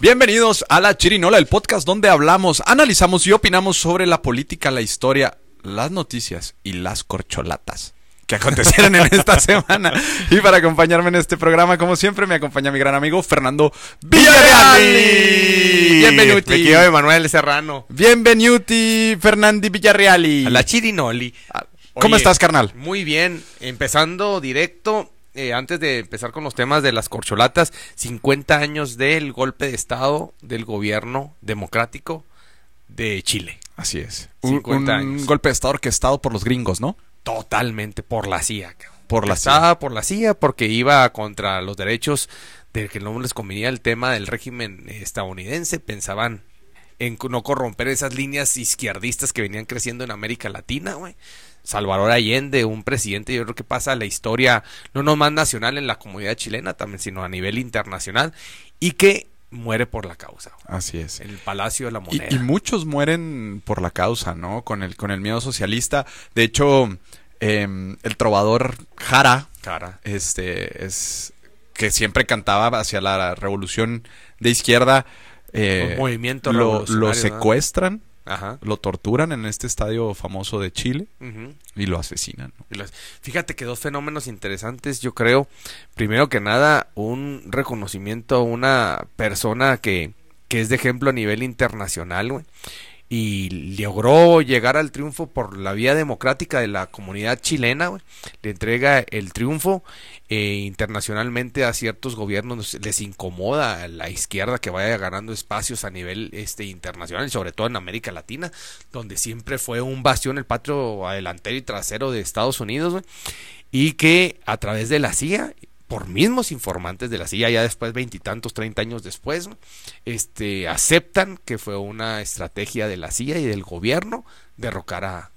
Bienvenidos a La Chirinola, el podcast donde hablamos, analizamos y opinamos sobre la política, la historia, las noticias y las corcholatas que acontecieron en esta semana. Y para acompañarme en este programa, como siempre, me acompaña mi gran amigo Fernando Villarreal. Bienvenuti. Me quedo Emanuel Serrano. Bienvenuti, Fernandi Villarreali. A la Chirinoli. ¿Cómo Oye, estás, carnal? Muy bien. Empezando directo, eh, antes de empezar con los temas de las corcholatas, 50 años del golpe de Estado del gobierno democrático de Chile. Así es. Un, 50 un años. golpe de estado orquestado por los gringos, ¿no? Totalmente por la CIA. Por la Estaba por la CIA porque iba contra los derechos de que no les convenía el tema del régimen estadounidense. Pensaban en no corromper esas líneas izquierdistas que venían creciendo en América Latina, güey. Salvador Allende, un presidente, yo creo que pasa a la historia, no nomás nacional en la comunidad chilena, también, sino a nivel internacional, y que muere por la causa, Así es. en el Palacio de la Moneda. y muchos mueren por la causa, ¿no? Con el, con el miedo socialista. De hecho, em, el trovador Jara, este, es que siempre cantaba hacia la revolución de izquierda. eh, movimiento lo, lo secuestran, Ajá. lo torturan en este estadio famoso de Chile y lo asesinan. ¿no? Y las- Fíjate que dos fenómenos interesantes, yo creo. Primero que nada, un reconocimiento a una persona que, que es de ejemplo a nivel internacional, güey, Y logró llegar al triunfo por la vía democrática de la comunidad chilena, güey. Le entrega el triunfo eh, internacionalmente a ciertos gobiernos, les incomoda a la izquierda que vaya ganando espacios a nivel este internacional y sobre todo en América Latina, donde siempre fue un bastión el patrio adelantero y trasero de Estados Unidos, y que a través de la CIA por mismos informantes de la CIA, ya después, veintitantos, treinta años después, este, aceptan que fue una estrategia de la CIA y del gobierno derrocar a,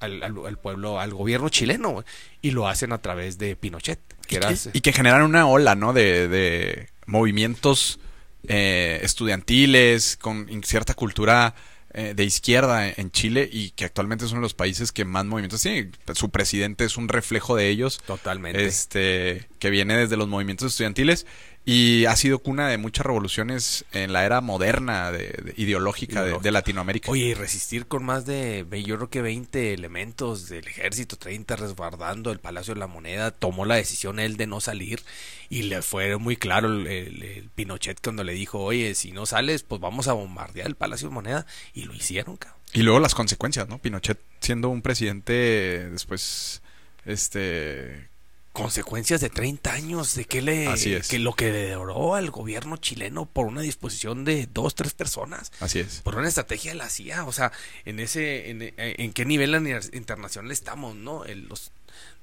al, pueblo, al gobierno chileno, y lo hacen a través de Pinochet, que era... Y, y que generan una ola, ¿no? De, de movimientos eh, estudiantiles con cierta cultura eh, de izquierda en Chile y que actualmente es uno de los países que más movimientos tiene. Su presidente es un reflejo de ellos. Totalmente. Este, que viene desde los movimientos estudiantiles y ha sido cuna de muchas revoluciones en la era moderna de, de- ideológica de, Ideológica. de Latinoamérica. Oye, y resistir con más de, yo creo que 20 elementos del ejército, 30 resguardando el Palacio de la Moneda, tomó la decisión él de no salir y le fue muy claro el, el- el Pinochet cuando le dijo, oye, si no sales, pues vamos a bombardear el Palacio de Moneda y lo hicieron, cabrón. Y luego las consecuencias, ¿no? Pinochet siendo un presidente después, este, Consecuencias de 30 años de que le Así es. que lo que devoró al gobierno chileno por una disposición de dos, tres personas. así es. por una estrategia de la CIA, o sea, en ese, en, en qué nivel internacional estamos, ¿no? En los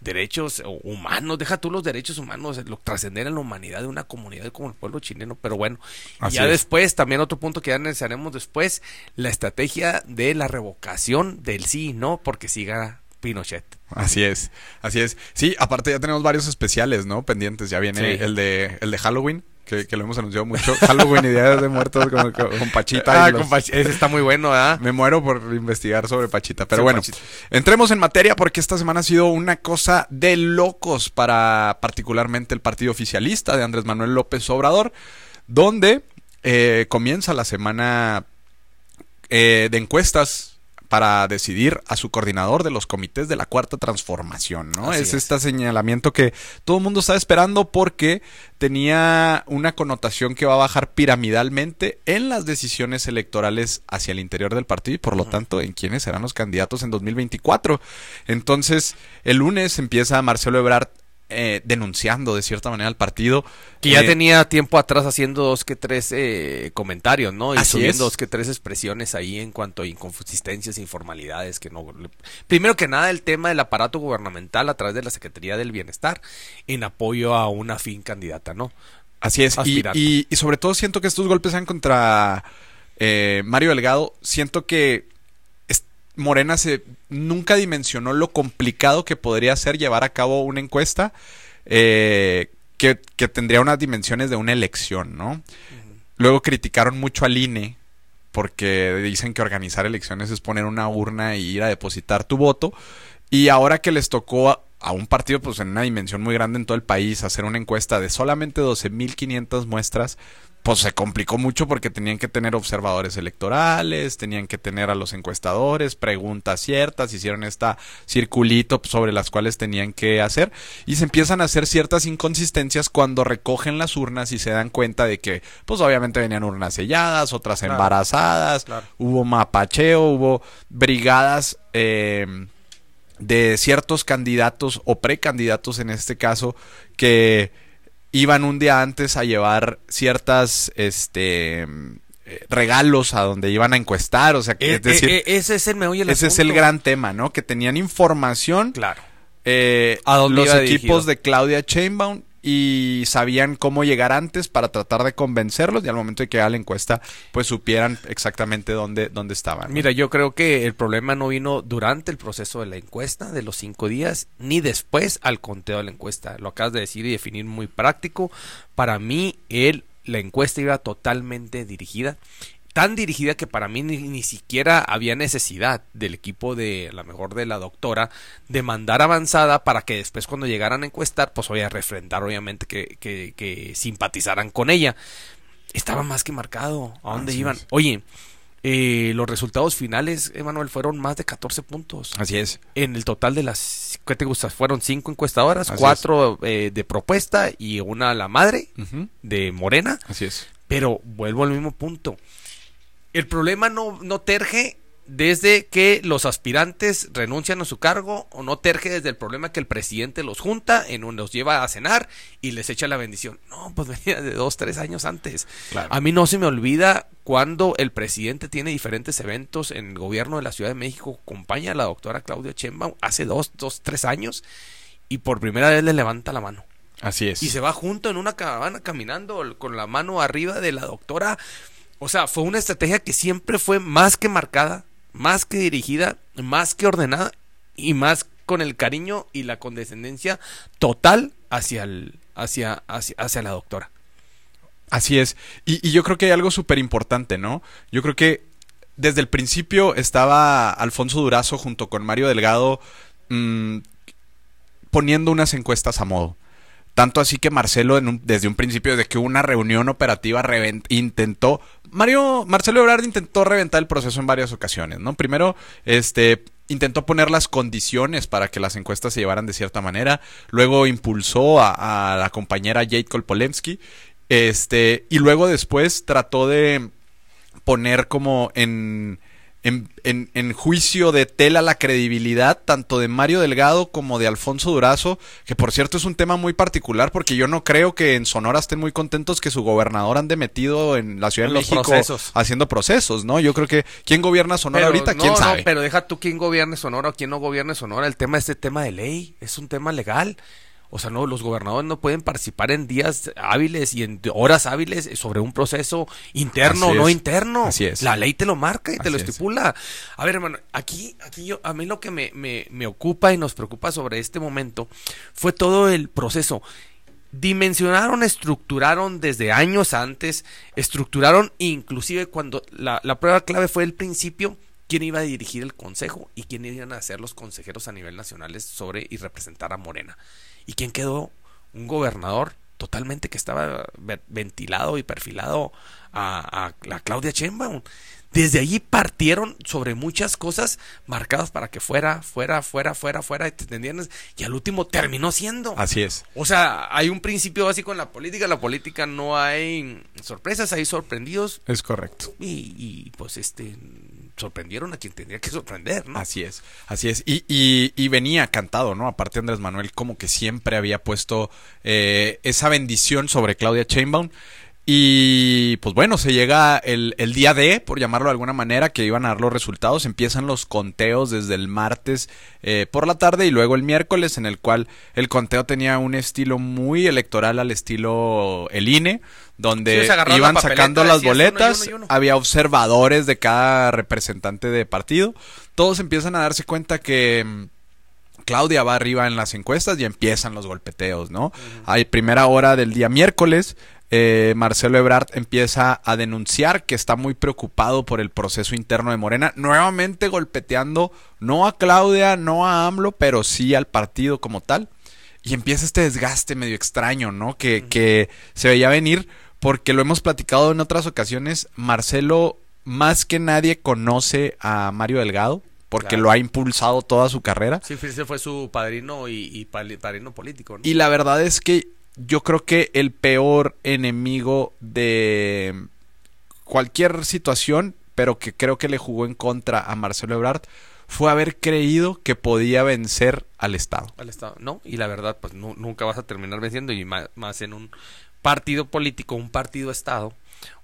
derechos humanos, deja tú los derechos humanos, lo trascender en la humanidad de una comunidad como el pueblo chileno, pero bueno, Así ya es. después, también otro punto que ya analizaremos después, la estrategia de la revocación del sí y no, porque siga Pinochet. Así es, así es. Sí, aparte ya tenemos varios especiales, ¿no? Pendientes. Ya viene Sí. el de el de Halloween, que, que lo hemos anunciado mucho. Halloween y Días de Muertos con, con- con Pachita. Ah, compa, ese está muy bueno, ¿ah? Me muero por investigar sobre Pachita. Pero Sí, bueno, Pachita. entremos en materia porque esta semana ha sido una cosa de locos para particularmente el partido oficialista de Andrés Manuel López Obrador, donde eh, comienza la semana eh, de encuestas para decidir a su coordinador de los comités de la cuarta transformación, ¿no? Es, es. este señalamiento que todo el mundo está esperando porque tenía una connotación que va a bajar piramidalmente en las decisiones electorales hacia el interior del partido y por lo tanto en quiénes serán los candidatos en 2024. Entonces, el lunes empieza Marcelo Ebrard eh, denunciando de cierta manera al partido. Que ya Eh, tenía tiempo atrás haciendo dos que tres eh, comentarios, ¿no? Y subiendo es. dos que tres expresiones ahí en cuanto a inconsistencias, informalidades que no. Primero que nada, el tema del aparato gubernamental a través de la Secretaría del Bienestar en apoyo a una fin candidata, ¿no? Así es. Y, y- y sobre todo siento que estos golpes sean contra eh, Mario Delgado. Siento que Morena se nunca dimensionó lo complicado que podría ser llevar a cabo una encuesta eh, que, que tendría unas dimensiones de una elección, ¿no? Luego criticaron mucho al INE porque dicen que organizar elecciones es poner una urna y ir a depositar tu voto. Y ahora que les tocó a, a un partido pues en una dimensión muy grande en todo el país hacer una encuesta de solamente 12.500 muestras, pues se complicó mucho porque tenían que tener observadores electorales, tenían que tener a los encuestadores, preguntas ciertas, hicieron esta circulito sobre las cuales tenían que hacer y se empiezan a hacer ciertas inconsistencias cuando recogen las urnas y se dan cuenta de que pues obviamente venían urnas selladas, otras embarazadas, hubo mapacheo, hubo brigadas eh, de ciertos candidatos o precandidatos en este caso que iban un día antes a llevar ciertas este eh, regalos a donde iban a encuestar, o sea, que, Eh, es decir, eh, ese es el meollo ese es el gran tema, ¿no? Que tenían información Claro. eh, ¿A dónde los equipos dirigido? de Claudia Chainbaum y sabían cómo llegar antes para tratar de convencerlos y al momento de que haga la encuesta pues supieran exactamente dónde, dónde estaban. Mira, yo creo que el problema no vino durante el proceso de la encuesta de los cinco días, ni después al conteo de la encuesta. Lo acabas de decir y definir muy práctico. Para mí, el, la encuesta iba totalmente dirigida. Tan dirigida que para mí ni, ni siquiera había necesidad del equipo de, a lo mejor de la doctora, de mandar avanzada para que después cuando llegaran a encuestar, pues voy a refrendar obviamente que, que, que simpatizaran con ella. Estaba más que marcado a dónde Así iban. es. Oye, eh, los resultados finales, Emanuel, fueron más de 14 puntos. Así es. En el total de las, ¿qué te gusta? Fueron cinco encuestadoras, Así cuatro eh, de propuesta y una la madre de Morena. Así es. Pero vuelvo al mismo punto. El problema no, no terge desde que los aspirantes renuncian a su cargo o no terge desde el problema que el presidente los junta, en un, los lleva a cenar y les echa la bendición. No, pues venía de dos, tres años antes. Claro. A mí no se me olvida cuando el presidente tiene diferentes eventos en el gobierno de la Ciudad de México, acompaña a la doctora Claudia Sheinbaum hace dos, dos, tres años y por primera vez le levanta la mano. Así es. Y se va junto en una caravana caminando con la mano arriba de la doctora. O sea, fue una estrategia que siempre fue más que marcada, más que dirigida, más que ordenada y más con el cariño y la condescendencia total hacia, hacia, hacia, hacia la doctora. Así es. Y, y yo creo que hay algo súper importante, ¿no? Yo creo que desde el principio estaba Alfonso Durazo junto con Mario Delgado mm, poniendo unas encuestas a modo. Tanto así que Marcelo, desde un principio, desde que hubo una reunión operativa, intentó. Mario, Marcelo Ebrard intentó reventar el proceso en varias ocasiones, ¿no? Primero, este. Intentó poner las condiciones para que las encuestas se llevaran de cierta manera. Luego impulsó a, a la compañera Jade Kolpolensky. Este. Y luego después trató de poner como en, en, en- en juicio de tela la credibilidad tanto de Mario Delgado como de Alfonso Durazo, que por cierto es un tema muy particular porque yo no creo que en Sonora estén muy contentos que su gobernador ande metido en la Ciudad En de México procesos. haciendo procesos, ¿no? Yo creo que quién gobierna Sonora ahorita, no, quién no, sabe. pero deja tú quién gobierne Sonora o quién no gobierne Sonora. El tema es este tema de ley, es un tema legal. O sea, no, los gobernadores no pueden participar en días hábiles y en horas hábiles sobre un proceso interno o no interno. Así es. La ley te lo marca y te lo es. estipula. A ver, hermano, aquí, aquí yo, a mí lo que me, me, me ocupa y nos preocupa sobre este momento fue todo el proceso. Dimensionaron, estructuraron desde años antes, estructuraron inclusive cuando la, la prueba clave fue el principio, quién iba a dirigir el consejo y quién iban a ser los consejeros a nivel nacional sobre y representar a Morena. ¿Y quién quedó? Un gobernador totalmente que estaba ve- ventilado y perfilado a, a la Claudia Sheinbaum. Desde allí partieron sobre muchas cosas marcadas para que fuera, fuera, fuera, fuera, fuera. Y al último terminó siendo. Así es. O sea, hay un principio básico en la política. En la política no hay sorpresas, hay sorprendidos. Es correcto. Y, y, pues este sorprendieron a quien tendría que sorprender, ¿no? Así es, así es. Y, y, y venía cantado, ¿no? Aparte Andrés Manuel como que siempre había puesto eh, esa bendición sobre Claudia Chainbaum. Y pues bueno, se llega el, el día D, por llamarlo de alguna manera, que iban a dar los resultados. Empiezan los conteos desde el martes eh, por la tarde y luego el miércoles, en el cual el conteo tenía un estilo muy electoral al estilo el INE, Sí, donde o sea, agarraron iban la sacando las decías uno y uno boletas, y uno. había observadores de cada representante de partido. Todos empiezan a darse cuenta que mm, Claudia va arriba en las encuestas y empiezan los golpeteos, ¿no? Hay primera hora del día miércoles. Eh, Marcelo Ebrard empieza a denunciar que está muy preocupado por el proceso interno de Morena, nuevamente golpeteando no a Claudia, no a AMLO, pero sí al partido como tal. Y empieza este desgaste medio extraño, ¿no? Que, que se veía venir porque lo hemos platicado en otras ocasiones, Marcelo más que nadie conoce a Mario Delgado, porque Claro. lo ha impulsado toda su carrera. Sí, ese fue su padrino y, y padrino político. ¿no? Y la verdad es que yo creo que el peor enemigo de cualquier situación, pero que creo que le jugó en contra a Marcelo Ebrard, fue haber creído que podía vencer al Estado. al Estado. No, y la verdad, pues nu- nunca vas a terminar venciendo, y más, en un partido político, un partido Estado,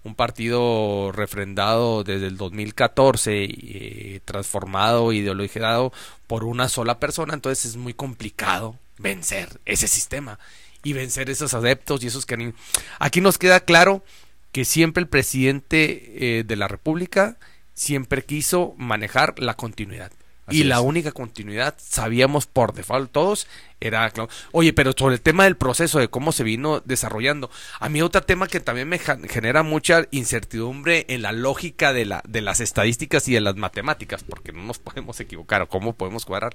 un partido refrendado desde el 2014, y, eh, transformado, ideologizado por una sola persona, entonces es muy complicado vencer ese sistema y vencer esos adeptos y esos que... Aquí nos queda claro que siempre el presidente eh, de la República siempre quiso manejar la continuidad. Así y la única continuidad, sabíamos por default todos, era... Oye, pero sobre el tema del proceso, de cómo se vino desarrollando, a mí otro tema que también me genera mucha incertidumbre en la lógica de, la, de las estadísticas y de las matemáticas, porque no nos podemos equivocar o cómo podemos cuadrar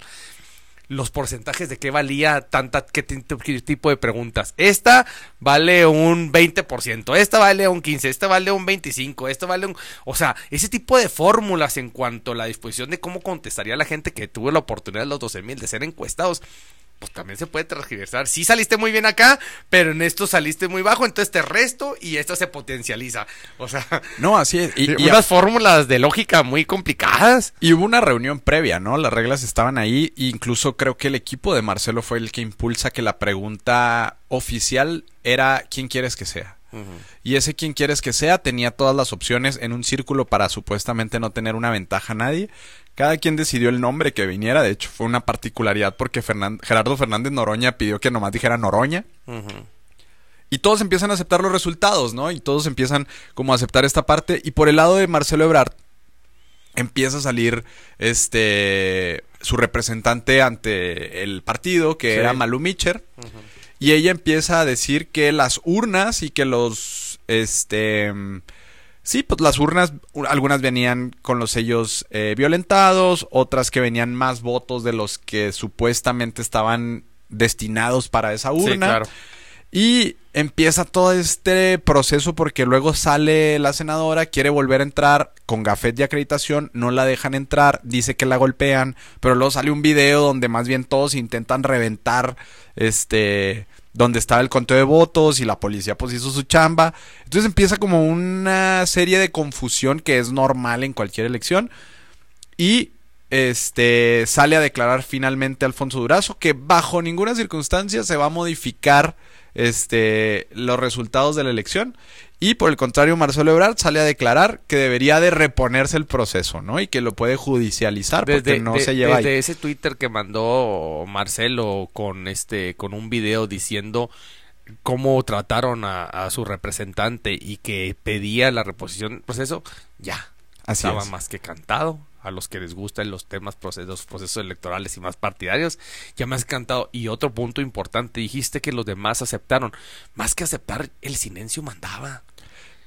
los porcentajes de qué valía tanta qué ti- qué tipo de preguntas. Esta vale un 20%, esta vale un 15, esta vale un 25, esta vale un, o sea, ese tipo de fórmulas en cuanto a la disposición de cómo contestaría la gente que tuvo la oportunidad de los 12 mil de ser encuestados. Pues también se puede transgiversar. Sí saliste muy bien acá, pero en esto saliste muy bajo, entonces te resto y esto se potencializa. O sea, No, así es. Y, y- unas fórmulas de lógica muy complicadas. y hubo una reunión previa, ¿no? Las reglas estaban ahí. e incluso creo que el equipo de Marcelo fue el que impulsa que la pregunta oficial era ¿quién quieres que sea? Y ese quien quieres que sea tenía todas las opciones en un círculo para supuestamente no tener una ventaja a nadie. Cada quien decidió el nombre que viniera. De hecho, fue una particularidad porque Fernan- Gerardo Fernández Noroña pidió que nomás dijera Noroña. Y todos empiezan a aceptar los resultados, ¿no? Y todos empiezan como a aceptar esta parte. Y por el lado de Marcelo Ebrard, empieza a salir este su representante ante el partido, que Sí. era Malu Mitcher. Y ella empieza a decir que las urnas y que los este sí, pues las urnas algunas venían con los sellos eh, violentados, otras que venían más votos de los que supuestamente estaban destinados para esa urna. Sí, claro. Y empieza todo este proceso porque luego sale la senadora, quiere volver a entrar con gafet de acreditación, no la dejan entrar, dice que la golpean, pero luego sale un video donde más bien todos intentan reventar este donde estaba el conteo de votos y la policía pues hizo su chamba. Entonces empieza como una serie de confusión que es normal en cualquier elección y este sale a declarar finalmente Alfonso Durazo que bajo ninguna circunstancia se va a modificar este los resultados de la elección y por el contrario Marcelo Ebrard sale a declarar que debería de reponerse el proceso, ¿no? Y que lo puede judicializar porque no de- se lleva desde ahí. ese Twitter que mandó Marcelo con este con un video diciendo cómo trataron a, a su representante y que pedía la reposición del proceso, ya Así estaba es. más que cantado. A los que les gustan los temas procesos, procesos electorales y más partidarios, ya más cantado. Y otro punto importante, dijiste que los demás aceptaron. Más que aceptar, el silencio mandaba.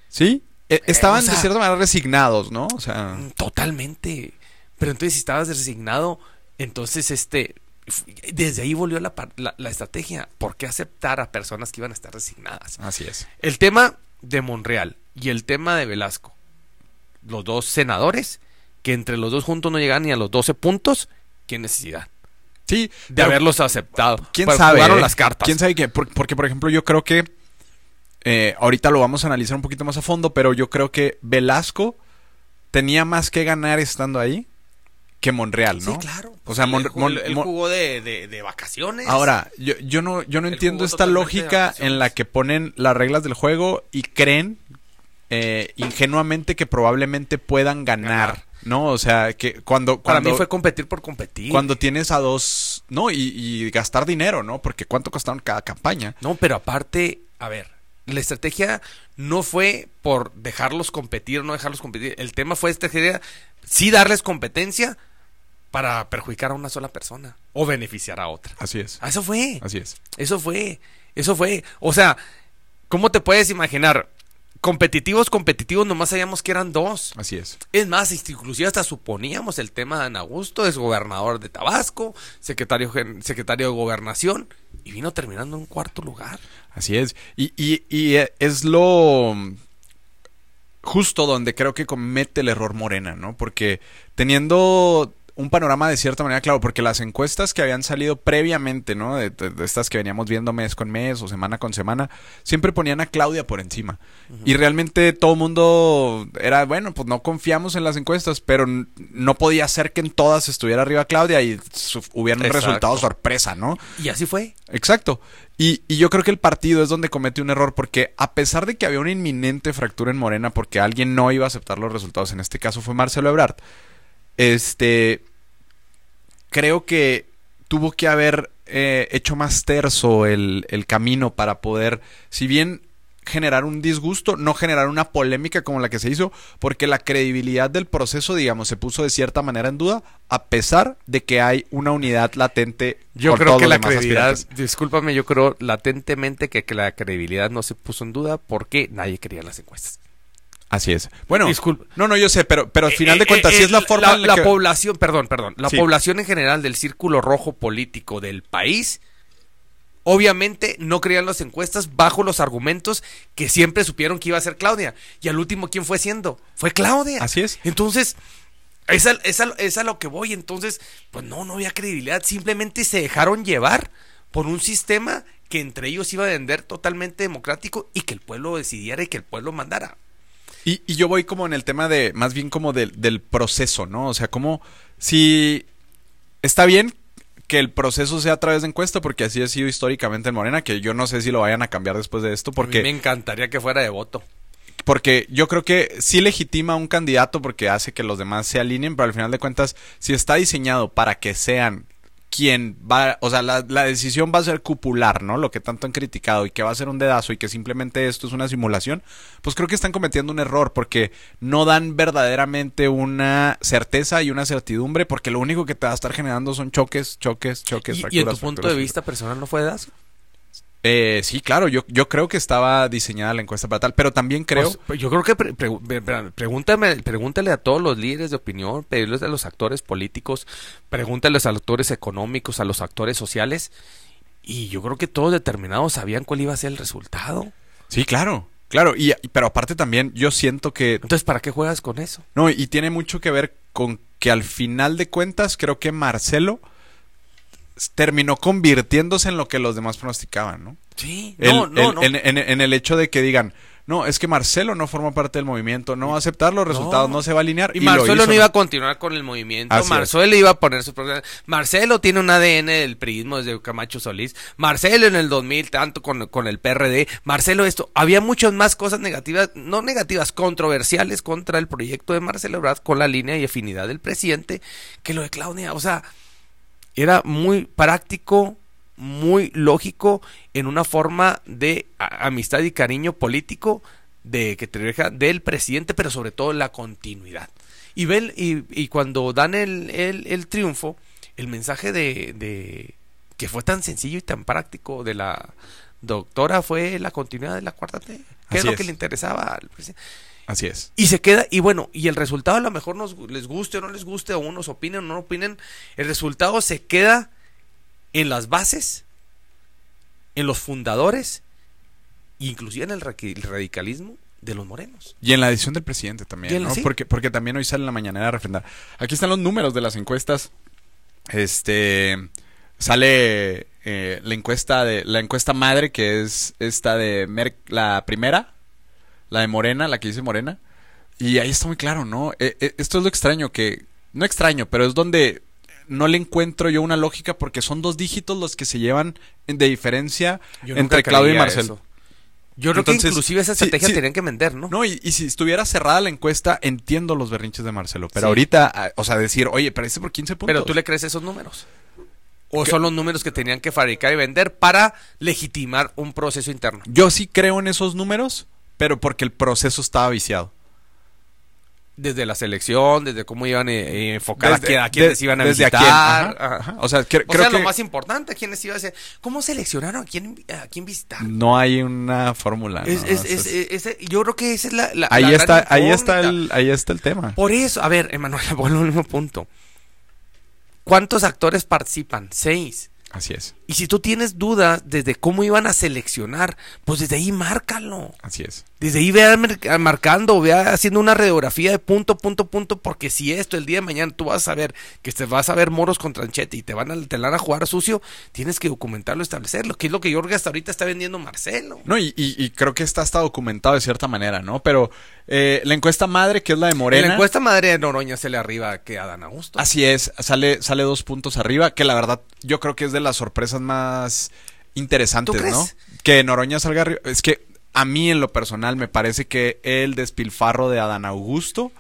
Sí, e- estaban o sea- de cierta manera resignados, ¿no? O sea, Mm, Totalmente. Pero entonces si estabas resignado, entonces este desde ahí volvió la, la, la estrategia. ¿Por qué aceptar a personas que iban a estar resignadas? así es. El tema de Monreal y el tema de Velasco, los dos senadores, que entre los dos juntos no llegan ni a los 12 puntos, qué necesidad Sí, de pero haberlos aceptado. ¿Quién Pero sabe? Jugaron eh? las cartas. ¿Quién sabe qué? Por- porque, por ejemplo, yo creo que. eh, ahorita lo vamos a analizar un poquito más a fondo, pero yo creo que Velasco tenía más que ganar estando ahí que Monreal, ¿no? Sí, claro. O sea, Mon- jugó- de, de- de vacaciones. Ahora, yo, yo no, yo no entiendo esta lógica en la que ponen las reglas del juego y creen eh, ingenuamente que probablemente puedan ganar, Ganar. ¿No? O sea, que cuando, Para mí fue competir por competir. cuando tienes a dos, no, y, y gastar dinero, ¿no? Porque cuánto costaron cada campaña. No, pero aparte, a ver, la estrategia no fue por dejarlos competir o no dejarlos competir. El tema fue estrategia, sí darles competencia para perjudicar a una sola persona o beneficiar a otra. Así es. Ah, Eso fue, Así es. eso fue, eso fue. O sea, ¿cómo te puedes imaginar? Competitivos, competitivos, nomás sabíamos que eran dos. Así es. Es más, inclusive hasta suponíamos el tema de Ana Augusto, es gobernador de Tabasco, secretario, secretario de gobernación, y vino terminando en cuarto lugar. Así es. Y, y, y es lo justo donde creo que comete el error Morena, ¿no? Porque teniendo un panorama de cierta manera claro, porque las encuestas que habían salido previamente, ¿no? De, estas que veníamos viendo mes con mes o semana con semana, siempre ponían a Claudia por encima. Y realmente todo el mundo era, bueno, pues no confiamos en las encuestas, pero no podía ser que en todas estuviera arriba Claudia y hubiera un resultado sorpresa, ¿no? Y así fue. Exacto. Y, y, yo creo que el partido es donde comete un error porque a pesar de que había una inminente fractura en Morena porque alguien no iba a aceptar los resultados, en este caso fue Marcelo Ebrard, este, creo que tuvo que haber eh, hecho más terso el, el camino para poder, si bien generar un disgusto, no generar una polémica como la que se hizo, porque la credibilidad del proceso, digamos, se puso de cierta manera en duda, a pesar de que hay una unidad latente. Yo creo que la credibilidad, discúlpame, yo creo latentemente que, que, la credibilidad no se puso en duda porque nadie quería las encuestas. Así es. Bueno, no, no, yo sé, pero, pero al final de eh, cuentas, sí es la eh, forma la, la población, perdón, perdón, la población en general del círculo rojo político del país, obviamente no creían las encuestas bajo los argumentos que siempre supieron que iba a ser Claudia. Y al último, ¿quién fue siendo? Fue Claudia. Así es. Entonces, es a, es a lo que voy. Entonces, pues no, no había credibilidad. Simplemente se dejaron llevar por un sistema que entre ellos iba a vender totalmente democrático y que el pueblo decidiera y que el pueblo mandara. Y, y, yo voy como en el tema de, más bien como del proceso, ¿no? O sea, como si está bien que el proceso sea a través de encuesta, porque así ha sido históricamente en Morena, que yo no sé si lo vayan a cambiar después de esto, porque... me encantaría que fuera de voto. Porque yo creo que sí legitima a un candidato porque hace que los demás se alineen, pero al final de cuentas, si está diseñado para que sean quien va, o sea, la, decisión va a ser cupular, ¿no? Lo que tanto han criticado y que va a ser un dedazo y que simplemente esto es una simulación, pues creo que están cometiendo un error porque no dan verdaderamente una certeza y una certidumbre porque lo único que te va a estar generando son choques, choques, choques. ¿Y, ¿y en tu punto de vista personal no fue dedazo? Eh, sí, claro, yo, yo creo que estaba diseñada la encuesta para tal, pero también creo... Pues, pues, yo creo que pregúntame, pregúntale a todos los líderes de opinión, pedirles a los actores políticos, pregúntales a los actores económicos, a los actores sociales, y yo creo que todos determinados sabían cuál iba a ser el resultado. Sí, claro, claro, y, pero aparte también yo siento que... Entonces, ¿para qué juegas con eso? No, y tiene mucho que ver con que al final de cuentas creo que Marcelo terminó convirtiéndose en lo que los demás pronosticaban, ¿no? Sí, no, no, En, el hecho de que digan, no, es que Marcelo no forma parte del movimiento, no va a aceptar los resultados, no, se va a alinear. Y, Marcelo no iba a continuar con el movimiento, Marcelo iba a poner su Marcelo tiene un ADN del prismo desde Camacho Solís, Marcelo en el 2000, tanto con, con el PRD, Marcelo esto, había muchas más cosas negativas, no negativas, controversiales contra el proyecto de Marcelo Brad con la línea y afinidad del presidente que lo de Claudia, o sea era muy práctico, muy lógico en una forma de amistad y cariño político de que te deja del presidente, pero sobre todo la continuidad. Y, ven, y, cuando dan el, el, triunfo, el mensaje de, de, que fue tan sencillo y tan práctico de la doctora fue la continuidad de la cuarta T, que es lo que le interesaba al presidente. Así es. Y se queda, y bueno, y el resultado a lo mejor nos, les guste o no les guste, o unos opinen o no opinen, el resultado se queda en las bases, en los fundadores, inclusive en el radicalismo de los morenos. Y en la decisión del presidente también, ¿no? Porque, porque también hoy sale en la mañanera a refrendar. Aquí están los números de las encuestas. Este sale eh, la encuesta de la encuesta madre que es esta de la primera la de Morena, la que dice Morena. Y ahí está muy claro, ¿no? Eh, eh, esto es lo extraño, que... No extraño, pero es donde no le encuentro yo una lógica porque son dos dígitos los que se llevan de diferencia entre Claudio y Marcelo. Yo creo que inclusive esa estrategia tenían que vender, ¿no? No, y, si estuviera cerrada la encuesta, entiendo los berrinches de Marcelo. Pero ahorita, ah, o sea, decir, oye, parece por 15 puntos. Pero tú le crees esos números. ¿O son los números que tenían que fabricar y vender para legitimar un proceso interno? Yo sí creo en esos números, pero porque el proceso estaba viciado. Desde la selección, desde cómo iban a enfocar a, quiénes iban a visitar. O sea, creo lo más importante, a quiénes iban a hacer. ¿Cómo seleccionaron a quién, a quién visitar? No hay una fórmula. yo creo que esa es la, ahí está, ahí está el, ahí está el tema. Por eso, a ver, Emanuel, vuelvo al mismo punto. ¿Cuántos actores participan? Seis. Así es, Y si tú tienes dudas desde cómo iban a seleccionar, pues desde ahí márcalo. así es. Desde ahí vea marcando, vea haciendo una radiografía de punto, punto, punto, porque si esto el día de mañana tú vas a ver que te vas a ver moros con tranchete y te van a, te van a jugar sucio, tienes que documentarlo, establecerlo, que es lo que Jorge hasta ahorita está vendiendo Marcelo. No, y, y- y creo que está hasta documentado de cierta manera, ¿no? Pero eh, la encuesta madre, que es la de En Morena. la encuesta madre de Noroña se le arriba que a Dan Augusto. Así es, sale, sale dos puntos arriba, que la verdad yo creo que es de las sorpresas más interesantes, ¿Tú crees? ¿no? Que Noroña salga arriba. Es que a mí en lo personal me parece que el despilfarro de Adán Augusto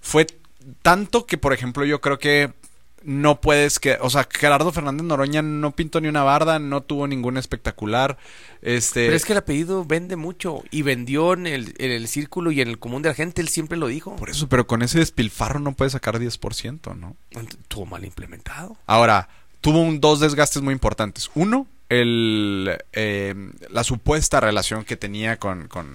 fue tanto que, por ejemplo, yo creo que no puedes que, o sea, Gerardo Fernández Noroña no pintó ni una barda, no tuvo ningún espectacular. Este, Pero es que el apellido vende mucho y vendió en el, en el círculo y en el común de la gente, él siempre lo dijo. por eso, pero con ese despilfarro no puedes sacar 10%, ¿no? Estuvo mal implementado. Ahora, tuvo un, dos desgastes muy importantes. Uno, el, eh, la supuesta relación que tenía con, con,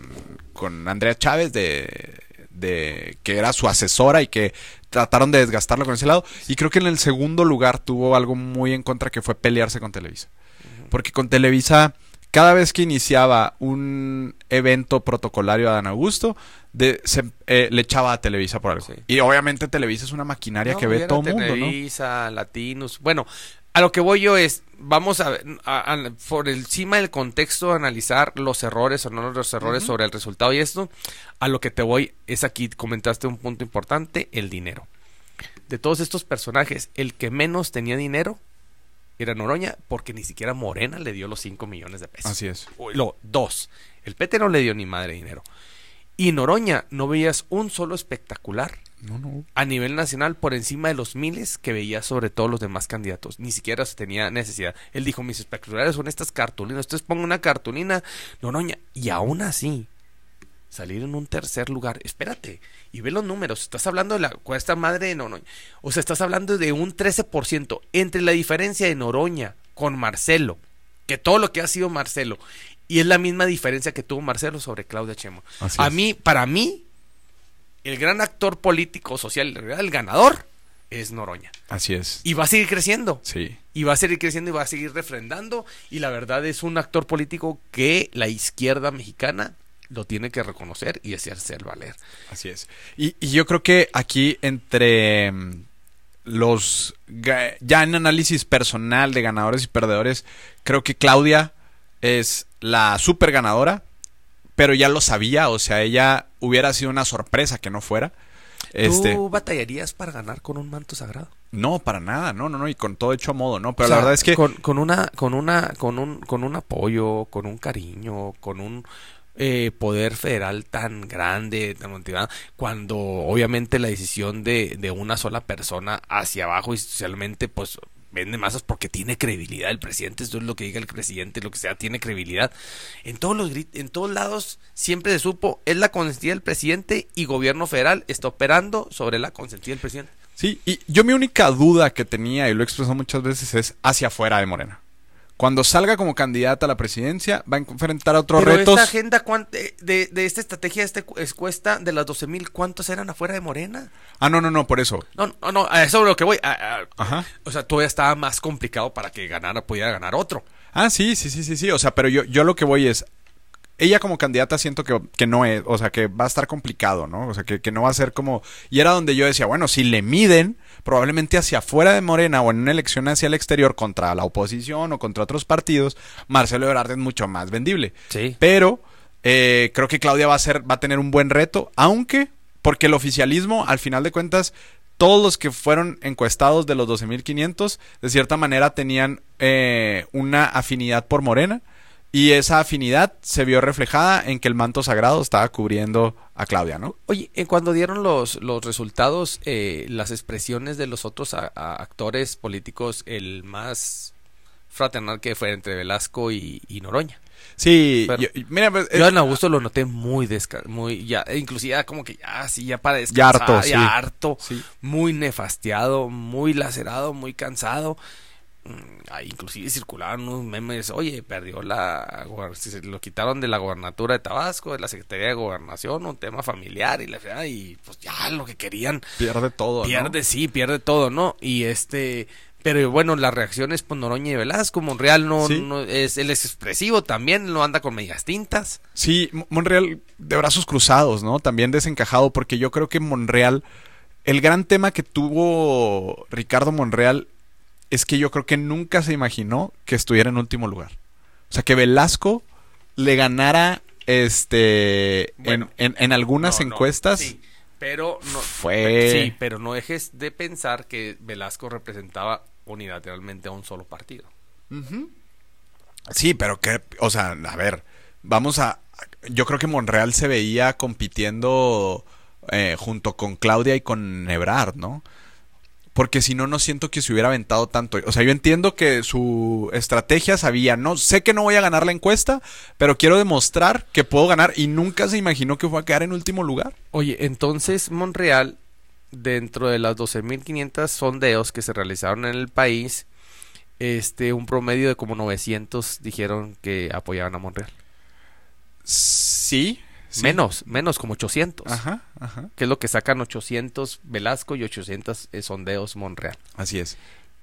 con Andrea Chávez de, de que era su asesora y que trataron de desgastarlo con ese lado. Y creo que en el segundo lugar tuvo algo muy en contra que fue pelearse con Televisa. Porque con Televisa, cada vez que iniciaba un evento protocolario a Dan Augusto, de, se, eh, le echaba a Televisa por algo. Sí. Y obviamente Televisa es una maquinaria No, que ve todo el mundo, ¿no? Televisa, Latinos. Bueno, a lo que voy yo es, vamos a, ver, a- a- por encima del contexto, analizar los errores o no los errores sobre el resultado y esto. A lo que te voy es aquí, comentaste un punto importante, el dinero. De todos estos personajes, el que menos tenía dinero era Noroña, porque ni siquiera Morena le dio los 5 millones de pesos. Así es. Lo, dos. El Pete no le dio ni madre dinero. Y Noroña no veías un solo espectacular No, no. a nivel nacional por encima de los miles que veía sobre todos los demás candidatos. Ni siquiera se tenía necesidad. Él dijo, mis espectaculares son estas cartulinas. Ustedes pongan una cartulina, Noroña. Y aún así, salir en un tercer lugar. Espérate, y ve los números. Estás hablando de la cuesta madre de Noroña. O sea, estás hablando de un 13% entre la diferencia de Noroña con Marcelo. Que todo lo que ha sido Marcelo. Y es la misma diferencia que tuvo Marcelo sobre Claudia Chemo. Así A es. mí, para mí, el gran actor político, social, el ganador, es Noroña. Así es. Y va a seguir creciendo. Sí. Y va a seguir creciendo y va a seguir refrendando. Y la verdad es un actor político que la izquierda mexicana lo tiene que reconocer y hacerse el valer. Así es. Y, y yo creo que aquí entre mm, los ya en análisis personal de ganadores y perdedores, creo que Claudia es la super ganadora, pero ya lo sabía, o sea, ella hubiera sido una sorpresa que no fuera. Este, ¿Tú batallarías para ganar con un manto sagrado? no, para nada, no, no, no, y con todo hecho a modo, no, pero O sea, la verdad es que con, con una, con una, con un, con un apoyo, con un cariño, con un eh, poder federal tan grande, tan motivado, cuando obviamente la decisión de, de una sola persona hacia abajo institucionalmente, pues vende masas porque tiene credibilidad el presidente, esto es lo que diga el presidente, lo que sea, tiene credibilidad. En todos los en todos lados siempre se supo, es la consentida del presidente y gobierno federal está operando sobre la consentida del presidente. Sí, y yo mi única duda que tenía, y lo he expresado muchas veces, es hacia afuera de Morena. Cuando salga como candidata a la presidencia, va a enfrentar a otros Pero retos. esta agenda, ¿cuán- de, de, esta estrategia, de esta cu- encuesta, de las 12 mil, ¿cuántos eran afuera de Morena? Ah, no, no, no, por eso. No, no, no, a eso es lo que voy. a- a- Ajá. O sea, todavía estaba más complicado para que ganara, pudiera ganar otro. Ah, sí, sí, sí, sí, sí. O sea, pero yo, yo lo que voy es. Ella como candidata siento que, que no es, o sea, que va a estar complicado, ¿no? O sea, que, que no va a ser como... Y era donde yo decía, bueno, si le miden, probablemente hacia afuera de Morena o en una elección hacia el exterior contra la oposición o contra otros partidos, Marcelo Ebrard es mucho más vendible. Sí. Pero eh, creo que Claudia va a ser, va a tener un buen reto, aunque, porque el oficialismo, al final de cuentas, todos los que fueron encuestados de los 12.500, de cierta manera tenían eh, una afinidad por Morena. Y esa afinidad se vio reflejada en que el manto sagrado estaba cubriendo a Claudia, ¿no? Oye, eh, cuando dieron los, los resultados, eh, las expresiones de los otros a- a- actores políticos, el más fraternal que fue entre Velasco y, y Noroña. Sí, Pero- yo- mira, pues, Yo eh, en Augusto lo noté muy desca muy ya inclusive ya como que ya sí ya para Ya descansar, harto, ya sí. harto, Sí. muy nefastiado, muy lacerado, muy cansado. Mm, inclusive circulaban unos memes, oye, perdió la gober- si se lo quitaron de la gobernatura de Tabasco, de la Secretaría de Gobernación, un tema familiar y la y pues ya lo que querían pierde todo, ¿no? Pierde, sí, pierde todo, ¿no? Y este, Pero bueno, las reacciones por Noroña y Velasco, Monreal no, Sí. no es, él es expresivo también, no anda con medias tintas. Sí, Mo- Monreal de brazos cruzados, ¿no? También desencajado, porque yo creo que Monreal, el gran tema que tuvo Ricardo Monreal es que yo creo que nunca se imaginó que estuviera en último lugar. O sea, que Velasco le ganara este Bueno, en, en- en algunas No, no, encuestas. sí, pero no Fue- Sí, pero no dejes de pensar que Velasco representaba unilateralmente a un solo partido. Sí, pero que, o sea, a ver, vamos a, yo creo que Monreal se veía compitiendo eh, junto con Claudia y con Ebrard, ¿no? Porque si no, no siento que se hubiera aventado tanto. O sea, yo entiendo que su estrategia sabía, no, sé que no voy a ganar la encuesta, pero quiero demostrar que puedo ganar y nunca se imaginó que fue a quedar en último lugar. Oye, entonces Monreal, dentro de las 12.500 sondeos que se realizaron en el país, este, un promedio de como 900 dijeron que apoyaban a Monreal. Sí. Sí. Menos, menos como 800. Ajá, ajá. Que es lo que sacan 800 Velasco y 800 eh, sondeos Monreal. Así es,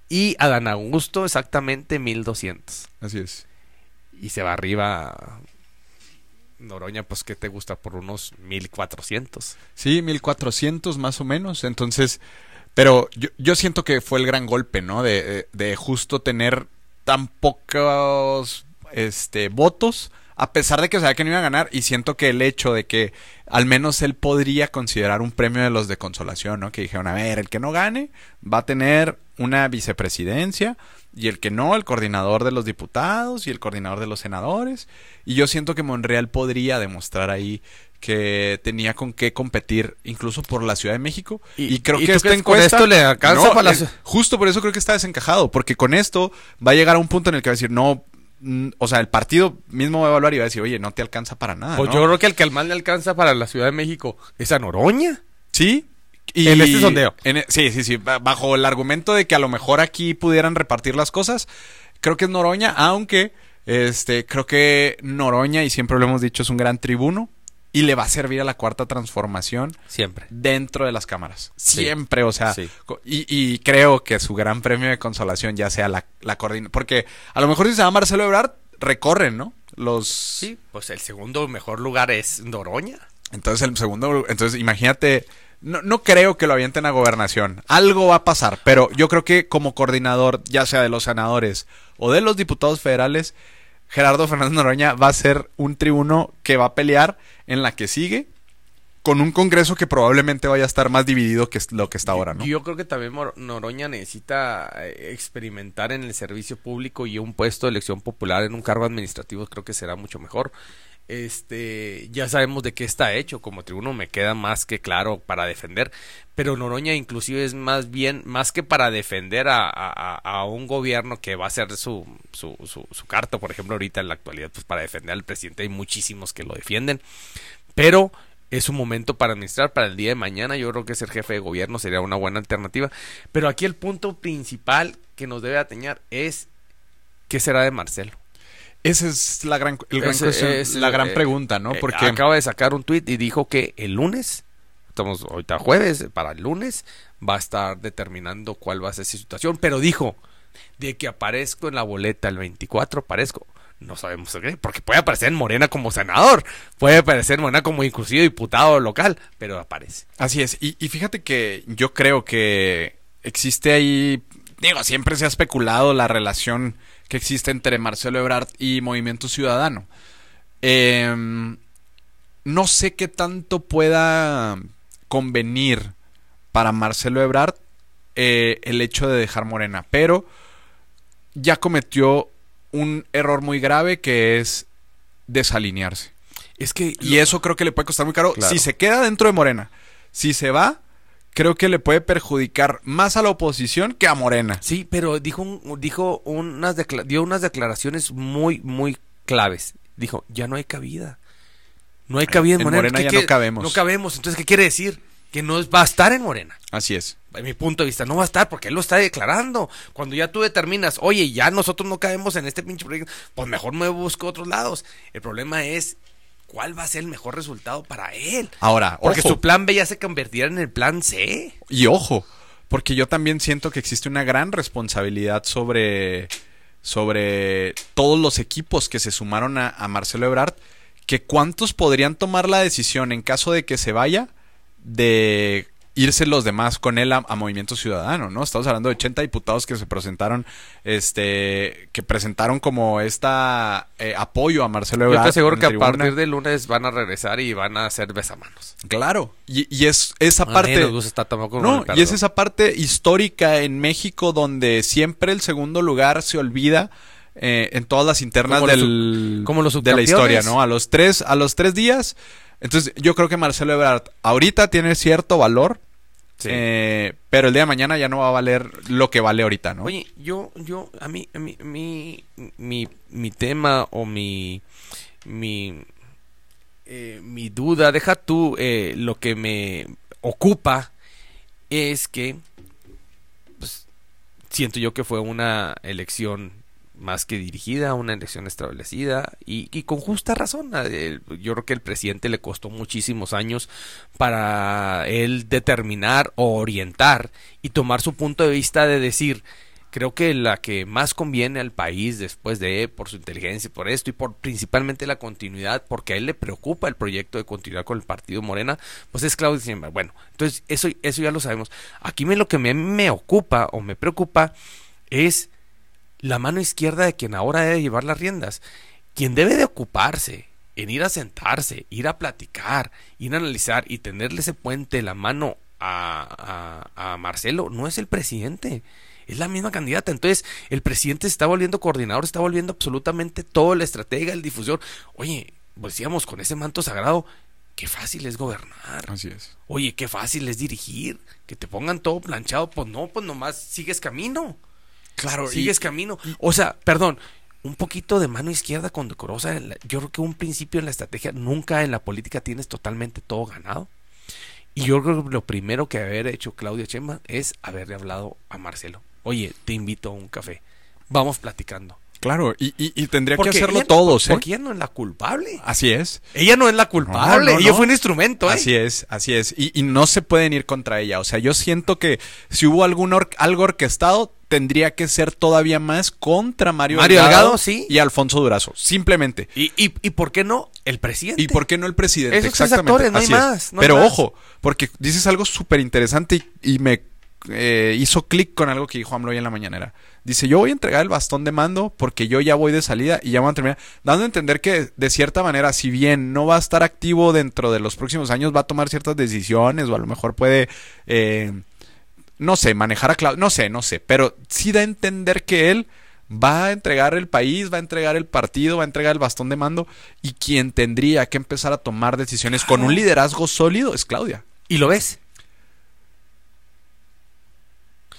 Y Adán Augusto exactamente 1200. así es. Y se va arriba Noroña, pues que te gusta por unos 1400. Sí, 1400 más o menos. Entonces, pero yo, yo siento que fue el gran golpe, ¿no? De, de- de justo tener tan pocos este, votos, a pesar de que sabía que no iba a ganar. Y siento que el hecho de que al menos él podría considerar un premio de los de consolación, ¿no? Que dijeron, a ver, el que no gane va a tener una vicepresidencia. Y el que no, el coordinador de los diputados y el coordinador de los senadores. Y yo siento que Monreal podría demostrar ahí que tenía con qué competir incluso por la Ciudad de México y, ¿Y- creo y que esta encuesta esto le alcanza No, para la eh, justo por eso creo que está desencajado porque con esto va a llegar a un punto en el que va a decir no o sea el partido mismo va a evaluar y va a decir oye no te alcanza para nada Pues ¿no? yo creo que el que al más le alcanza para la Ciudad de México es a Noroña. sí y- En este sondeo. en e- sí sí sí ba- bajo el argumento de que a lo mejor aquí pudieran repartir las cosas creo que es Noroña aunque este creo que Noroña y siempre lo hemos dicho es un gran tribuno y le va a servir a la cuarta transformación Siempre. dentro de las cámaras. Sí. Siempre, o sea, Sí. y, y creo que su gran premio de consolación ya sea la, la coordinación. Porque a lo mejor si se va Marcelo Ebrard, recorren, ¿no? Los... Sí, pues el segundo mejor lugar es Noroña. Entonces el segundo, entonces imagínate, no, no creo que lo avienten a gobernación. Algo va a pasar, pero yo creo que como coordinador, ya sea de los senadores o de los diputados federales, Gerardo Fernández Noroña va a ser un tribuno que va a pelear en la que sigue con un Congreso que probablemente vaya a estar más dividido que lo que está ahora, ¿no? Yo creo que también Noroña necesita eh, experimentar en el servicio público y un puesto de elección popular en un cargo administrativo creo que será mucho mejor. Este, ya sabemos de qué está hecho, como tribuno me queda más que claro para defender, pero Noroña inclusive es más bien, más que para defender a, a- a un gobierno que va a ser su, su, su, carta, por ejemplo, ahorita en la actualidad, pues para defender al presidente hay muchísimos que lo defienden, pero es un momento para administrar para el día de mañana. Yo creo que ser jefe de gobierno sería una buena alternativa. Pero aquí el punto principal que nos debe atañar es ¿qué será de Marcelo? Esa es la gran, el gran Ese cuestión- es, la gran eh, pregunta, ¿no? Eh, Porque acaba de sacar un tuit y dijo que el lunes, estamos ahorita jueves, para el lunes va a estar determinando cuál va a ser su situación, pero dijo de que aparezco en la boleta el 24, aparezco. No sabemos qué, porque puede aparecer en Morena como senador, puede aparecer en Morena como inclusive diputado local, pero aparece. Así es. Y, y fíjate que yo creo que existe ahí. Digo, siempre se ha especulado la relación que existe entre Marcelo Ebrard y Movimiento Ciudadano. Em, no sé qué tanto pueda convenir para Marcelo Ebrard eh, el hecho de dejar Morena, pero ya cometió un error muy grave que es desalinearse. Es que Y eso creo que le puede costar muy caro. Claro. Si se queda dentro de Morena, si se va, creo que le puede perjudicar más a la oposición que a Morena. Sí, pero dijo, un- dijo unas dio unas declaraciones muy, muy claves. Dijo, ya no hay cabida. No hay cabida en, En Morena. Morena ¿Qué ya quiere- no cabemos. No cabemos. Entonces, ¿qué quiere decir? Que no va a estar en Morena. Así es. En mi punto de vista, no va a estar porque él lo está declarando. Cuando ya tú determinas, oye, ya nosotros no cabemos en este pinche proyecto, pues mejor me busco otros lados. El problema es cuál va a ser el mejor resultado para él. Ahora, Porque ojo, su plan B ya se convertirá en el plan C. y ojo, porque yo también siento que existe una gran responsabilidad sobre, sobre todos los equipos que se sumaron a, a Marcelo Ebrard, que cuántos podrían tomar la decisión en caso de que se vaya de irse los demás con él a, a, Movimiento Ciudadano, ¿no? Estamos hablando de 80 diputados que se presentaron, este, que presentaron como esta eh, apoyo a Marcelo Ebrard. Yo te aseguro que a partir del lunes van a regresar y van a hacer besamanos. Claro, y, y es esa parte... Nos gusta no, y es esa parte histórica en México donde siempre el segundo lugar se olvida eh, en todas las internas como del, como los de la historia, ¿no? A los tres, a los tres días... Entonces, yo creo que Marcelo Ebrard ahorita tiene cierto valor, Sí. Eh, pero el día de mañana ya no va a valer lo que vale ahorita, ¿no? Oye, yo, yo, a mí, a mí, mi, mi, mi tema o mi, mi, eh, mi duda, deja tú eh, lo que me ocupa es que pues, siento yo que fue una elección más que dirigida, una elección establecida y, con justa razón. Yo creo que el presidente le costó muchísimos años para él determinar o orientar y tomar su punto de vista de decir, creo que la que más conviene al país después de por su inteligencia, por esto y por principalmente la continuidad, porque a él le preocupa el proyecto de continuar con el partido Morena, pues es Claudio Sheinbaum. Bueno, entonces eso, eso ya lo sabemos. Aquí me, lo que me, me ocupa o me preocupa es la mano izquierda de quien ahora debe llevar las riendas. Quien debe de ocuparse en ir a sentarse, ir a platicar, ir a analizar y tenerle ese puente la mano a, a, a Marcelo no es el presidente. Es la misma candidata. Entonces, el presidente se está volviendo coordinador, está volviendo absolutamente todo, la estratega, el difusor. Oye, pues decíamos, con ese manto sagrado, qué fácil es gobernar. Así es. Oye, qué fácil es dirigir. Que te pongan todo planchado, pues no, pues nomás sigues camino. Claro. Sigues y, camino. O sea, perdón, un poquito de mano izquierda condecorosa. Yo creo que un principio en la estrategia, nunca en la política tienes totalmente todo ganado. Y yo creo que lo primero que haber hecho Claudia Chema es haberle hablado a Marcelo. Oye, te invito a un café. Vamos platicando. Claro, y, y, y tendría porque que hacerlo todos, ¿eh? Porque ella no es la culpable. Así es. Ella no es la culpable. No, no, ella fue un instrumento, ¿eh? Así es, así es. Y, y, no se pueden ir contra ella. O sea, yo siento que si hubo algún or algo orquestado, tendría que ser todavía más contra Mario, Mario Delgado, Delgado, sí. y Alfonso Durazo. Simplemente. ¿Y, y, y por qué no el presidente? ¿Y por qué no el presidente? Esos Exactamente. actores, no hay Así más, no hay Pero más. ojo, porque dices algo súper interesante y, y me eh, hizo clic con algo que dijo AMLO hoy en la mañanera. Dice, yo voy a entregar el bastón de mando porque yo ya voy de salida y ya van a terminar. Dando a entender que, de cierta manera, si bien no va a estar activo dentro de los próximos años, va a tomar ciertas decisiones o a lo mejor puede, eh, no sé, manejar a Claudio. No sé, no sé. Pero sí da a entender que él va a entregar el país, va a entregar el partido, va a entregar el bastón de mando y quien tendría que empezar a tomar decisiones con un liderazgo sólido es Claudia. ¿Y lo ves?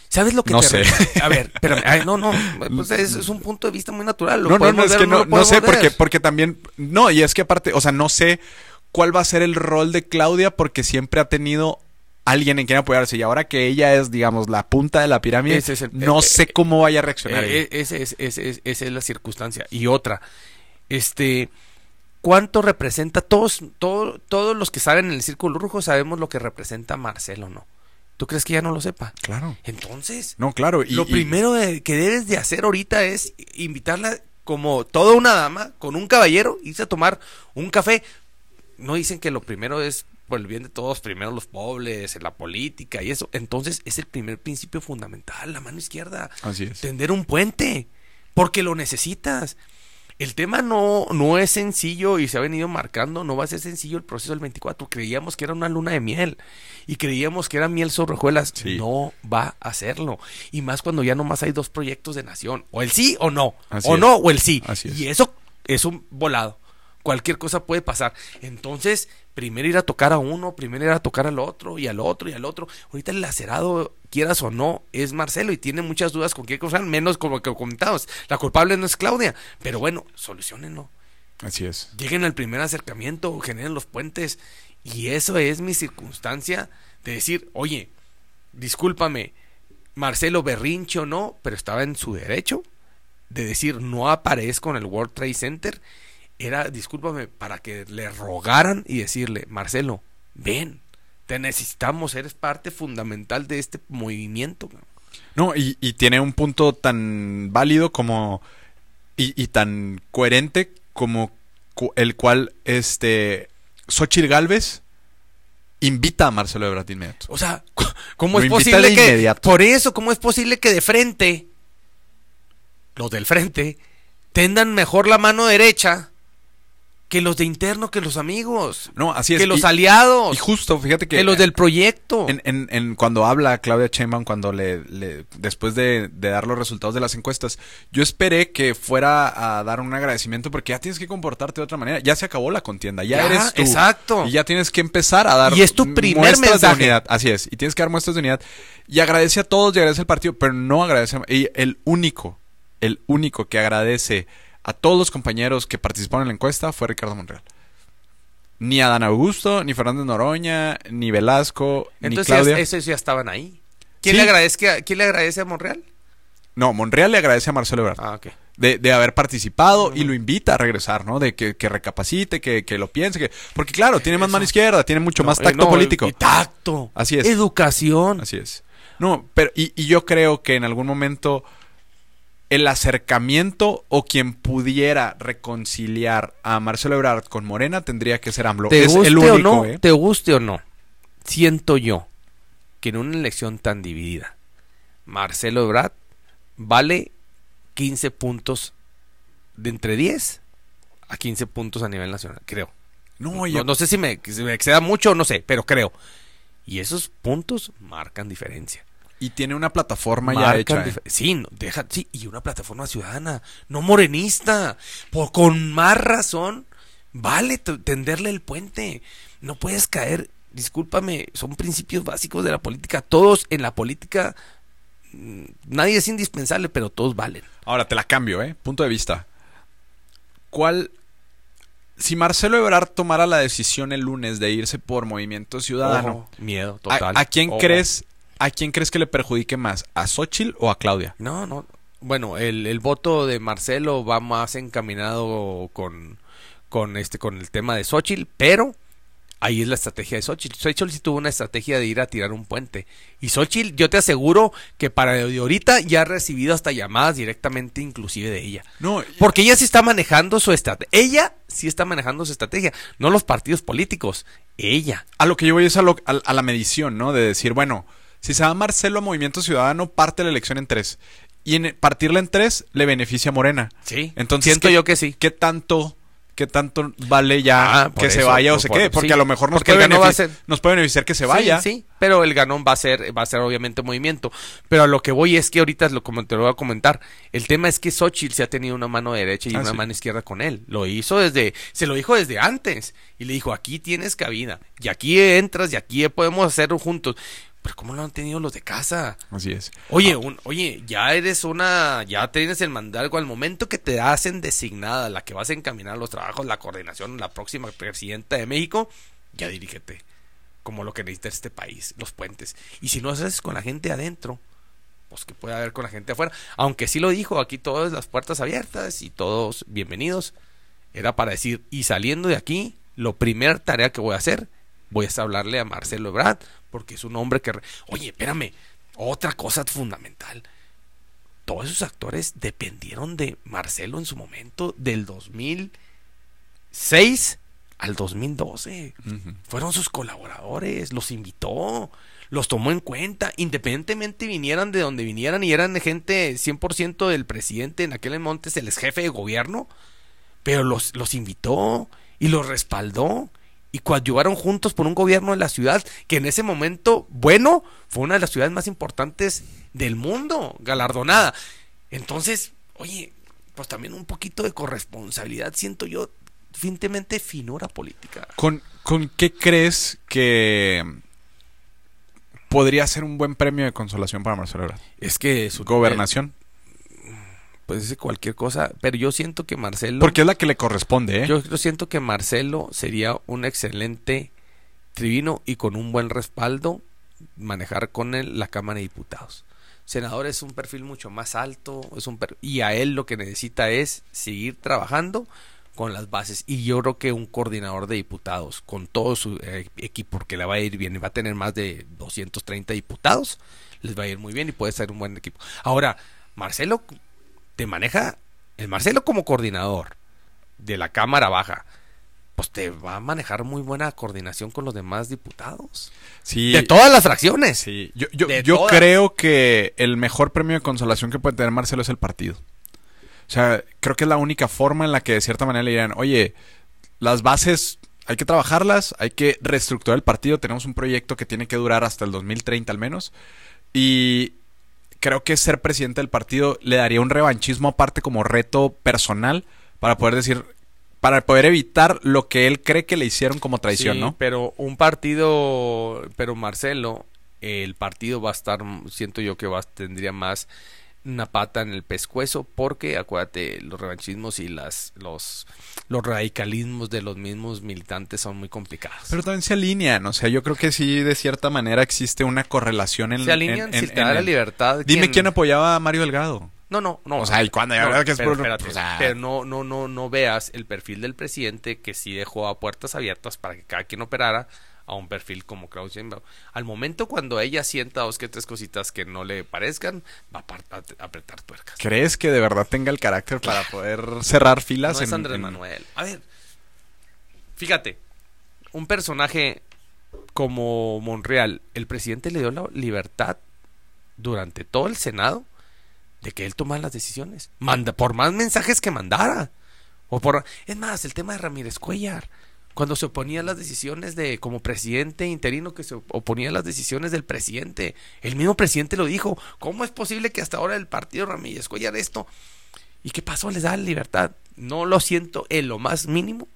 ¿Sabes lo que No te sé. A ver. Ay, no, no. Pues es, es un punto de vista muy natural. Lo No, no, no, es ver, que no, no podemos sé, porque, porque también. No, y es que aparte, o sea, no sé cuál va a ser el rol de Claudia, porque siempre ha tenido alguien en quien apoyarse. Y ahora que ella es, digamos, la punta de la pirámide, es el- no eh, sé cómo vaya a reaccionar. Eh, eh, ese es, ese es- esa es la circunstancia. Y otra, este, ¿cuánto representa? Todos, todo- todos los que saben en el círculo rojo sabemos lo que representa Marcelo, ¿no? ¿Tú crees que ya no lo sepa? claro. Entonces, No, claro. Y, lo y- primero de- que debes de hacer ahorita es invitarla como toda una dama, con un caballero, irse a tomar un café. No dicen que lo primero es por el bien de todos, primero los pobres, la política y eso. Entonces es el primer principio fundamental, la mano izquierda. Así es. Tender un puente, porque lo necesitas. El tema no, no es sencillo y se ha venido marcando, no va a ser sencillo el proceso del 24. Creíamos que era una luna de miel y creíamos que era miel sobre hojuelas. Sí. No va a hacerlo. Y más cuando ya nomás hay dos proyectos de nación. O el sí o no. Así o es. no o el sí. Así es. Y eso es un volado. Cualquier cosa puede pasar. Entonces, primero ir a tocar a uno, primero ir a tocar al otro y al otro y al otro. Ahorita el lacerado, quieras o no, es Marcelo y tiene muchas dudas con qué cosa, menos como que comentamos. La culpable no es Claudia, pero bueno, solucionenlo. Así es. Lleguen al primer acercamiento, generen los puentes. Y eso es mi circunstancia de decir, oye, discúlpame, Marcelo Berrincho no, pero estaba en su derecho de decir no aparezco en el World Trade Center. Era, discúlpame, para que le rogaran y decirle, Marcelo, ven, Te necesitamos, eres parte fundamental de este movimiento. No, y, y tiene un punto tan válido como. Y, y tan coherente como cu- el cual este. Xochitl Galvez invita a Marcelo Ebrard inmediato. O sea, ¿cómo Lo es posible que inmediato. por eso cómo es posible que de frente los del frente tendan mejor la mano derecha que los de interno, que los amigos, No, así es. que los y, aliados, y justo, fíjate que. que los del proyecto? En, en- en cuando habla Claudia Sheinbaum, cuando le, le- después de, de dar los resultados de las encuestas, yo esperé que fuera a dar un agradecimiento porque ya tienes que comportarte de otra manera. Ya se acabó la contienda, ya, Ya, eres tú. exacto. Y ya tienes que empezar a dar Y es tu primer mensaje. de unidad. Así es. Y tienes que dar muestras de unidad. Y agradece a todos y agradece al partido, pero no agradece. a- Y el único, el único que agradece a todos los compañeros que participaron en la encuesta fue Ricardo Monreal. Ni Adán Augusto, ni Fernández Noroña, ni Velasco, ni Entonces Claudia. ya- esos ya estaban ahí. ¿Quién, Sí. le agradece, ¿Quién le agradece a Monreal? No, Monreal le agradece a Marcelo Ebrard Ah, ok. de, de haber participado y lo invita a regresar, ¿no? De que, que recapacite, que, que lo piense, que porque claro, tiene más Eso. mano izquierda, tiene mucho más tacto eh, no, político. tacto. Así es. Educación. Así es. No, pero y, y yo creo que en algún momento el acercamiento o quien pudiera reconciliar a Marcelo Ebrard con Morena tendría que ser AMLO. te es guste el o único, no, ¿eh? te guste o no, siento yo que en una elección tan dividida, Marcelo Ebrard vale 15 puntos de entre 10 a 15 puntos a nivel nacional, creo. No, yo- No, no sé si me, si me exceda mucho o no sé, pero creo. Y esos puntos marcan diferencia. Y tiene una plataforma ya hecha. ¿eh? Sí, no, deja, sí, y una plataforma ciudadana, no morenista. Por, con más razón, vale tenderle el puente. No puedes caer, discúlpame, son principios básicos de la política. Todos en la política, mm, nadie es indispensable, pero todos valen. Ahora te la cambio, ¿eh? Punto de vista. ¿Cuál. Si Marcelo Ebrard tomara la decisión el lunes de irse por Movimiento Ciudadano, Ojo, miedo, ¿a- total. ¿a, quién Ojo. crees a quién crees que le perjudique más? ¿A Xochitl o a Claudia? No, no. Bueno, el, el voto de Marcelo va más encaminado con, con este con el tema de Xochitl, pero ahí es la estrategia de Xochitl. Xochitl sí tuvo una estrategia de ir a tirar un puente. Y Xochitl, yo te aseguro que para de ahorita ya ha recibido hasta llamadas directamente inclusive de ella. No, Porque ella sí está manejando su estrategia. Ella sí está manejando su estrategia, no los partidos políticos. Ella. a lo que yo voy es a, lo- a- a la medición, ¿no? De decir, bueno, si se va Marcelo a Movimiento Ciudadano, parte la elección en tres. Y en partirla en tres le beneficia a Morena. Sí. Entonces, siento ¿qué- yo que sí. ¿Qué tanto, qué tanto vale ya Ah, que se eso, vaya o se por- quede? Porque sí. a lo mejor nos puede, va a ser- nos puede beneficiar que se Sí, vaya. Sí, pero el ganón va a ser, va a ser obviamente movimiento. Pero a lo que voy es que ahorita lo como te lo voy a comentar. El tema es que Xochitl se ha tenido una mano derecha y Ah, una sí. mano izquierda con él. Lo hizo desde, se lo dijo desde antes. Y le dijo, aquí tienes cabida. Y aquí entras y aquí podemos hacerlo juntos. Pero ¿cómo lo han tenido los de casa? Así es. Oye, un- oye, ya eres una, ya tienes el mandato al momento que te hacen designada, la que vas a encaminar los trabajos, la coordinación, la próxima presidenta de México, ya dirígete, como lo que necesita este país, los puentes. Y si no haces con la gente adentro, pues que puede haber con la gente afuera. Aunque sí lo dijo, aquí todas las puertas abiertas y todos bienvenidos. Era para decir, y saliendo de aquí, lo primera tarea que voy a hacer, voy a hablarle a Marcelo Ebrard, porque es un hombre que... re- Oye, espérame, otra cosa fundamental. Todos esos actores dependieron de Marcelo en su momento del 2006 al 2012. Ujú. Fueron sus colaboradores, los invitó, los tomó en cuenta, independientemente vinieran de donde vinieran y eran gente 100% del presidente en aquel montes, el ex jefe de gobierno, pero los, los invitó y los respaldó y coadyuvaron juntos por un gobierno de la ciudad que en ese momento, bueno, fue una de las ciudades más importantes del mundo, galardonada. Entonces, oye, pues también un poquito de corresponsabilidad, siento yo, finamente finura política. ¿Con, ¿Con qué crees que podría ser un buen premio de consolación para Marcelo Ebrard? Es que su Gobernación. Pues dice cualquier cosa, pero yo siento que Marcelo. Porque es la que le corresponde, ¿eh? Yo, yo siento que Marcelo sería un excelente tribino y con un buen respaldo manejar con él la Cámara de Diputados. Senador es un perfil mucho más alto, es un per- y a él lo que necesita es seguir trabajando con las bases. Y yo creo que un coordinador de diputados, con todo su eh, equipo, porque le va a ir bien y va a tener más de 230 diputados, les va a ir muy bien y puede ser un buen equipo. Ahora, Marcelo te maneja, el Marcelo como coordinador de la Cámara Baja, pues te va a manejar muy buena coordinación con los demás diputados. Sí. De todas las fracciones. Sí. Yo, yo, De yo todas. creo que el mejor premio de consolación que puede tener Marcelo es el partido. O sea, creo que es la única forma en la que de cierta manera le dirán, oye, las bases hay que trabajarlas, hay que reestructurar el partido, tenemos un proyecto que tiene que durar hasta el 2030 al menos. Y creo que ser presidente del partido le daría un revanchismo aparte como reto personal para poder decir, para poder evitar lo que él cree que le hicieron como traición, Sí, ¿no? Pero un partido, pero Marcelo, el partido va a estar, siento yo que va tendría más una pata en el pescuezo porque acuérdate los revanchismos y las los los radicalismos de los mismos militantes son muy complicados. Pero también se alinean, o sea, yo creo que sí, de cierta manera existe una correlación en se alinean en- si en- te da la libertad. Dime quién apoyaba a Mario Delgado. No, no, no. O sea, y cuando ya no, que es pero, por- espérate, o sea- pero no, no, no, no veas el perfil del presidente que sí dejó a puertas abiertas para que cada quien operara a un perfil como Klaus Sheinbaum. Al momento cuando ella sienta dos que tres cositas que no le parezcan, va a, apretar tuercas. ¿Crees que de verdad tenga el carácter para poder cerrar filas? No es Andrés en- Manuel. A ver, fíjate, un personaje como Monreal, el presidente le dio la libertad durante todo el Senado de que él tomara las decisiones. Manda, por más mensajes que mandara. O por, es más, el tema de Ramírez Cuellar. Cuando se oponía a las decisiones de, como presidente interino, que se oponía a las decisiones del presidente. El mismo presidente lo dijo. ¿Cómo es posible que hasta ahora el partido Ramírez Cuellar esto? ¿Y qué pasó? Les da libertad. No lo siento en lo más mínimo.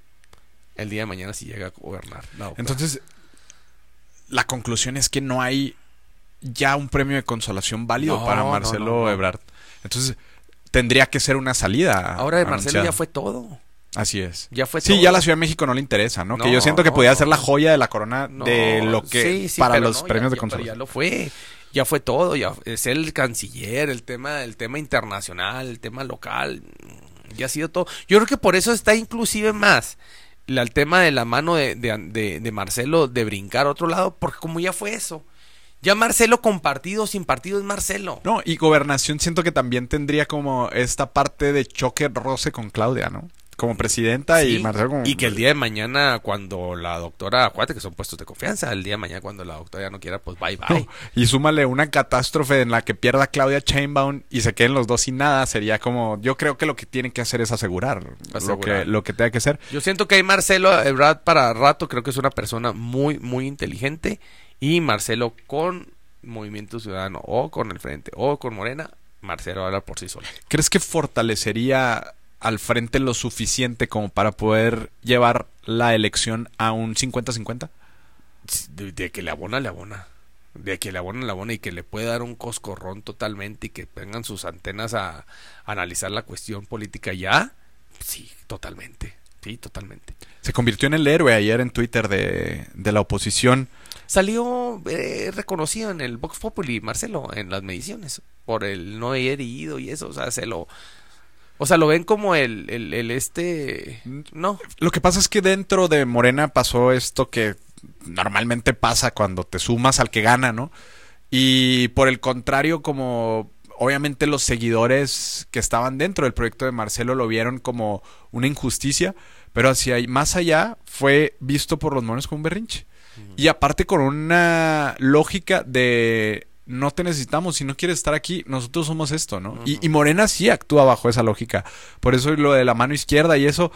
El día de mañana si llega a gobernar. No, Entonces, la conclusión es que no hay ya un premio de consolación válido No, para Marcelo no. Ebrard. Entonces, tendría que ser una salida. ahora de Marcelo ya fue todo. Así es. Ya fue Sí, todo. ya la Ciudad de México no le interesa, ¿no? que yo siento que no, podía ser la joya de la corona No, de lo que sí, sí, para los premios ya- de consolación. Ya lo fue. Ya fue todo, ya es el canciller, el tema, el tema internacional, el tema local, ya ha sido todo. Yo creo que por eso está inclusive más la- el tema de la mano de, de, de- de Marcelo de brincar a otro lado, porque como ya fue eso, ya Marcelo con partido sin partido es Marcelo. No, y gobernación siento que también tendría como esta parte de choque roce con Claudia, ¿no? Como presidenta y Marcelo como... y que el día de mañana cuando la doctora, acuérdate que son puestos de confianza, el día de mañana cuando la doctora ya no quiera, pues bye bye. No, y súmale una catástrofe en la que pierda Claudia Chainbaum y se queden los dos sin nada, sería como... Yo creo que lo que tienen que hacer es asegurar, Lo, que, lo que tenga que ser. Yo siento que hay Marcelo Ebrard para rato, creo que es una persona muy, muy inteligente. Y Marcelo con Movimiento Ciudadano o con el Frente o con Morena, Marcelo habla por sí solo. ¿Crees que fortalecería al frente lo suficiente como para poder llevar la elección a un 50-50? De, de que le abona, le abona. De que le abona, le abona y que le puede dar un coscorrón totalmente y que tengan sus antenas a, analizar la cuestión política ya. Sí, totalmente. Sí, totalmente. Se convirtió en el héroe ayer en Twitter de, de la oposición. Salió eh, reconocido en el Vox Populi, Marcelo, en las mediciones, por el no haber ido y eso, o sea, se lo... O sea, lo ven como el, el, el este... No, Lo que pasa es que dentro de Morena pasó esto que normalmente pasa cuando te sumas al que gana, ¿no? Y por el contrario, como obviamente los seguidores que estaban dentro del proyecto de Marcelo lo vieron como una injusticia, pero hacia ahí- más allá fue visto por los monos como un berrinche. Y aparte con una lógica de no te necesitamos, si no quieres estar aquí, nosotros somos esto, ¿no? y, y Morena sí actúa bajo esa lógica. Por eso lo de la mano izquierda y eso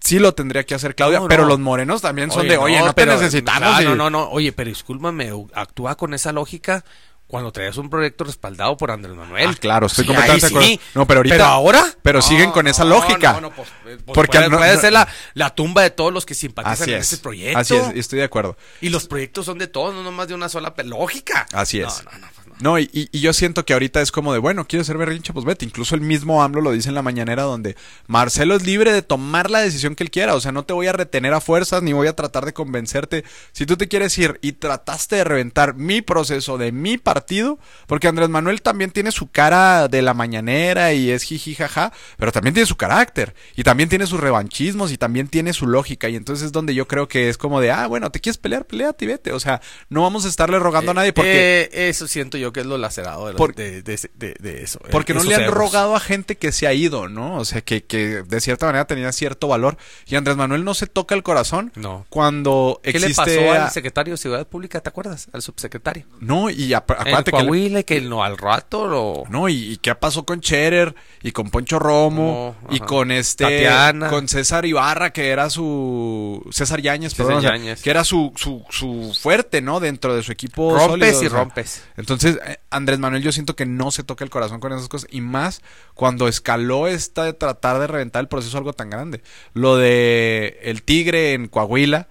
sí lo tendría que hacer Claudia, No, pero los morenos también son de, oye, no, te pero- necesitamos. y- No, no, no, oye, pero discúlpame, actúa con esa lógica cuando traías un proyecto respaldado por Andrés Manuel. Ah, claro, estoy Sí, completamente de acuerdo. sí. No, pero ahorita- Pero ahora. pero No, siguen con esa no, lógica. No, no, pues, eh, pues Porque puede, no- puede no- ser la, la tumba de todos los que simpatizan en es. este proyecto. Así es, estoy de acuerdo. Y los proyectos son de todos, no nomás de una sola lógica. Así No, es. No, no, pues no. Y, y- yo siento que ahorita es como de, bueno, quieres ser berrinche, pues vete. Incluso el mismo AMLO lo dice en la mañanera donde Marcelo es libre de tomar la decisión que él quiera. O sea, no te voy a retener a fuerzas ni voy a tratar de convencerte. Si tú te quieres ir y trataste de reventar mi proceso de mi partido, porque Andrés Manuel también tiene su cara de la mañanera y es jiji jaja, pero también tiene su carácter y también tiene sus revanchismos y también tiene su lógica. Y entonces es donde yo creo que es como de, ah, bueno, te quieres pelear, peleate y vete. O sea, no vamos a estarle rogando a nadie porque... Eh, eso siento yo que es lo lacerado de, Por- de, de- de- de eso. Porque no le han rogado a gente que se ha ido, ¿no? O sea, que, que de cierta manera tenía cierto valor. Y Andrés Manuel no se toca el corazón No. cuando ¿Qué existe... le pasó a- al secretario de Seguridad Pública? ¿Te acuerdas? Al subsecretario. No, y acuérdate que... Coahuila que no, al rato lo... No, y, y qué pasó con Cherer y con Poncho Romo y con este Tatiana. con César Ibarra que era su César Yáñez, César perdón, o sea, Yáñez. que era su, su, su fuerte, ¿no? Dentro de su equipo rompes sólido, y o sea. rompes. Entonces, eh, Andrés Manuel yo siento que no se toca el corazón con esas cosas y más cuando escaló esta de tratar de reventar el proceso algo tan grande. Lo de el Tigre en Coahuila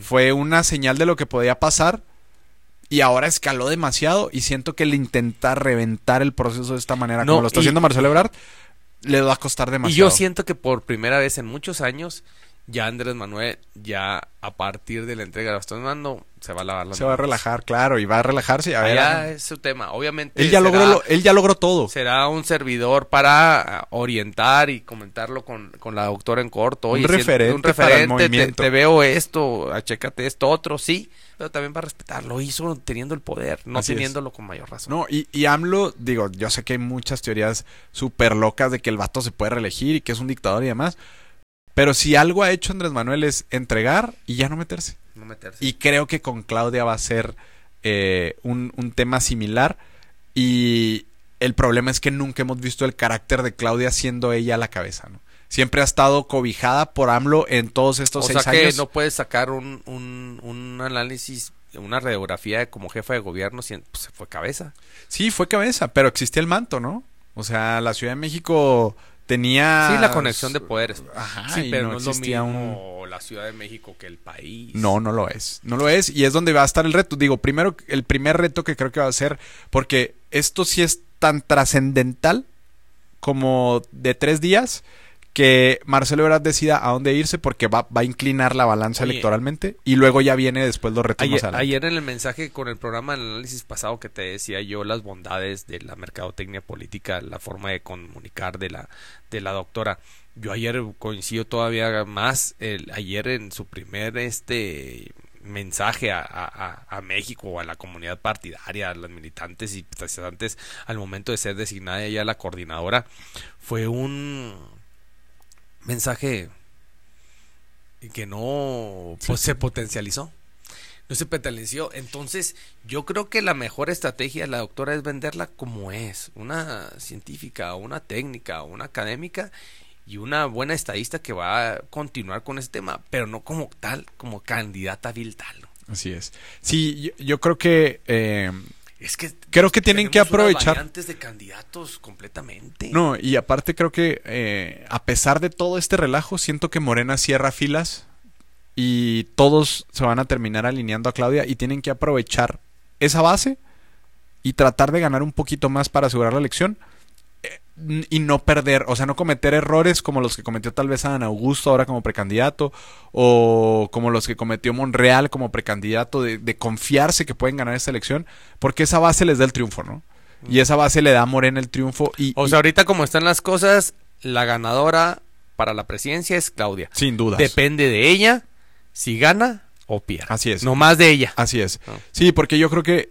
fue una señal de lo que podía pasar y ahora escaló demasiado y siento que el intentar reventar el proceso de esta manera No, como lo está y- haciendo Marcelo Ebrard le va a costar Y demasiado. yo siento que por primera vez en muchos años, ya Andrés Manuel, ya a partir de la entrega de Bastón Mando, se va a lavar las se va a relajar, claro, y va a relajarse. A Allá ah, es su tema. Obviamente. él ya será- logró lo- él ya logró todo. Será un servidor para ah, orientar y comentarlo con, con la doctora en corto. Un Oye, si- referente un para el te, movimiento. te veo esto, ah, chécate esto, otro, sí. Pero también para respetar. Lo hizo teniendo el poder, no Así es. teniéndolo con mayor razón. No, y, y AMLO, digo, yo sé que hay muchas teorías súper locas de que el vato se puede reelegir y que es un dictador y demás. Pero si algo ha hecho Andrés Manuel es entregar y ya no meterse. No meterse. Y creo que con Claudia va a ser eh, un, un tema similar. Y el problema es que nunca hemos visto el carácter de Claudia siendo ella la cabeza, ¿no? Siempre ha estado cobijada por AMLO en todos estos o seis sea que años. no puedes sacar un, un, un análisis, una radiografía de como jefa de gobierno, si pues, fue cabeza. Sí, fue cabeza, pero existía el manto, ¿no? O sea, la Ciudad de México tenía... Sí, la conexión de poderes. Ajá, sí, pero no no, es lo un- mismo la Ciudad de México que el país. No, no lo es. No lo es. Y es donde va a estar el reto. Digo, primero, el primer reto que creo que va a ser, porque esto sí es tan trascendental como de tres días, que Marcelo Ebrard decida a dónde irse porque va, va a inclinar la balanza Oye. electoralmente y luego ya viene después los retos Ayer, ayer en el mensaje con el programa del análisis pasado que te decía yo las bondades de la mercadotecnia política, la forma de comunicar de la de la doctora. Yo ayer coincido todavía más el, ayer en su primer este mensaje a, a, a- México, a la comunidad partidaria, a los militantes y simpatizantes al momento de ser designada ella la coordinadora, fue un mensaje que no pues, se potencializó. No se potenció. Entonces, yo creo que la mejor estrategia de la doctora es venderla como es. Una científica, una técnica, una académica y una buena estadista que va a continuar con este tema, pero no como tal, como candidata vil tal. Así es. Sí, yo, yo creo que... eh, Es que Creo que tienen que aprovechar- variantes de candidatos completamente. No, y aparte creo que eh, a pesar de todo este relajo, siento que Morena cierra filas y todos se van a terminar alineando a Claudia y tienen que aprovechar esa base y tratar de ganar un poquito más para asegurar la elección y no perder, o sea, no cometer errores como los que cometió tal vez Adán Augusto ahora como precandidato o como los que cometió Monreal como precandidato de, de confiarse que pueden ganar esta elección porque esa base les da el triunfo, ¿no? Y esa base le da a Morena el triunfo y, O y- sea, ahorita como están las cosas, la ganadora para la presidencia es Claudia. sin dudas. Depende de ella si gana o pierde. Así es. No más de ella. Así es. Ah. Sí, porque yo creo que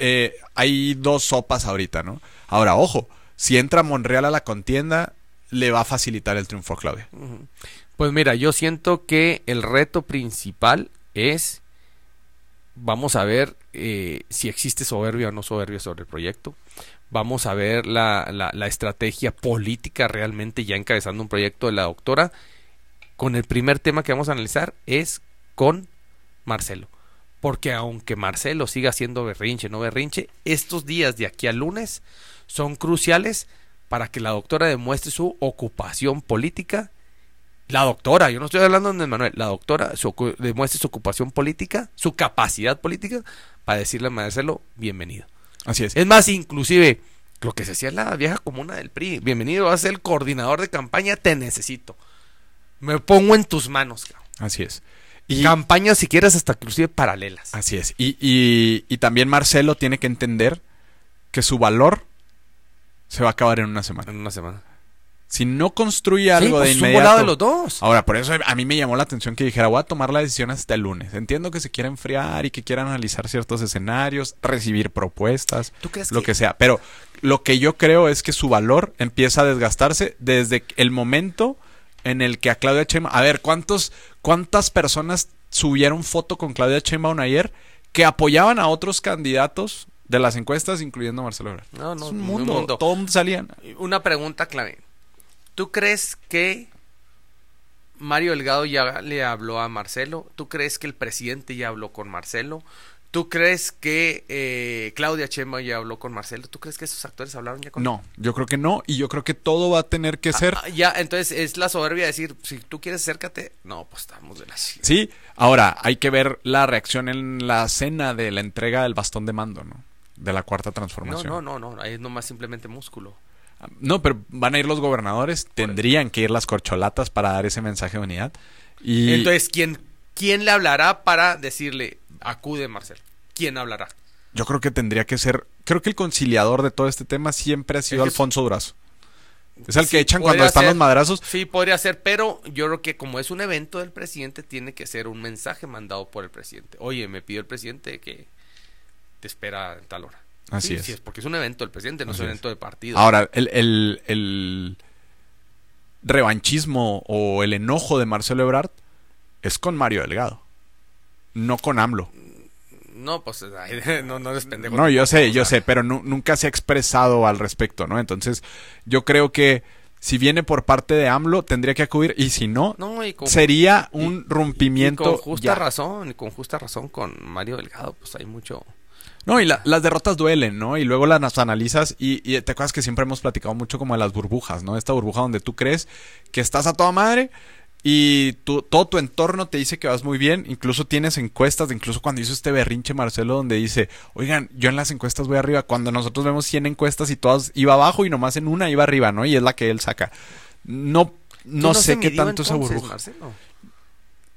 eh, hay dos sopas ahorita, ¿no? Ahora, ojo, si entra Monreal a la contienda, le va a facilitar el triunfo a Claudia. Pues mira, yo siento que el reto principal es, vamos a ver eh, si existe soberbia o no soberbia sobre el proyecto. Vamos a ver la, la, la estrategia política realmente ya encabezando un proyecto de la doctora. Con el primer tema que vamos a analizar es con Marcelo. Porque aunque Marcelo siga siendo berrinche, no berrinche, estos días de aquí al lunes son cruciales para que la doctora demuestre su ocupación política. La doctora, yo no estoy hablando de Manuel, la doctora su demuestre su ocupación política, su capacidad política, para decirle a Marcelo, bienvenido. Así es. Es más, inclusive, lo que se hacía en la vieja comuna del PRI. Bienvenido, vas a ser el coordinador de campaña, te necesito. Me pongo en tus manos. cabrón. Así es. Y campañas, si quieres, hasta inclusive paralelas. Así es. Y, y- y también Marcelo tiene que entender que su valor se va a acabar en una semana. En una semana. Si no construye algo Sí, de pues, un inmediato. de los dos. Ahora, por eso a mí me llamó la atención que dijera, voy a tomar la decisión hasta el lunes. Entiendo que se quiera enfriar y que quiera analizar ciertos escenarios, recibir propuestas, ¿Tú crees lo que sea. Pero lo que yo creo es que su valor empieza a desgastarse desde el momento en el que a Claudia Sheinbaum... A ver, ¿cuántos, ¿cuántas personas subieron foto con Claudia Sheinbaum ayer que apoyaban a otros candidatos de las encuestas, incluyendo a Marcelo Ebrard? No, no, es un un mundo. mundo. Todo el mundo salían. Una pregunta clave. ¿Tú crees que Mario Delgado ya le habló a Marcelo? ¿Tú crees que el presidente ya habló con Marcelo? ¿Tú crees que eh, Claudia Chema ya habló con Marcelo? ¿Tú crees que esos actores hablaron ya con No, yo creo que no. Y yo creo que todo va a tener que ser... Ah, ya, entonces es la soberbia de decir, si tú quieres acércate. No, pues estamos de la. Sí, ahora hay que ver la reacción en la cena de la entrega del bastón de mando, ¿no? De la cuarta No, transformación. no, no, no, ahí es nomás simplemente músculo. No, pero van a ir los gobernadores, tendrían que ir las corcholatas para dar ese mensaje de unidad. Y Entonces, ¿quién, ¿quién le hablará para decirle, acude Marcelo? ¿Quién hablará? yo creo que tendría que ser, creo que el conciliador de todo este tema siempre ha sido Es Alfonso Durazo. Es el que echan cuando están ser. los madrazos. Sí, podría ser, pero yo creo que como es un evento del presidente, tiene que ser un mensaje mandado por el presidente. Oye, me pidió el presidente que te espera en tal hora. Así Sí, es. sí, porque es un evento del presidente, no Así es un evento de partido. Ahora, el, el, el revanchismo o el enojo de Marcelo Ebrard es con Mario Delgado, no con AMLO. No, pues no, no eres pendejo. No, yo sé, yo sé, pero nu- nunca se ha expresado al respecto, ¿no? Entonces, yo creo que si viene por parte de AMLO, tendría que acudir, y si no, No, y con, sería y- un y rompimiento. con justa ya. razón, y con justa razón con Mario Delgado, pues hay mucho... No, y la- las derrotas duelen, ¿no? Y luego las analizas y, y te acuerdas que siempre hemos platicado mucho como de las burbujas, ¿no? Esta burbuja donde tú crees que estás a toda madre y tu- todo tu entorno te dice que vas muy bien, incluso tienes encuestas, incluso cuando hizo este berrinche Marcelo donde dice, oigan, yo en las encuestas voy arriba, cuando nosotros vemos 100 encuestas y todas iba abajo y nomás en una iba arriba, ¿no? Y es la que él saca. No, no, ¿Tú sé qué tanto esa burbuja. Marcelo?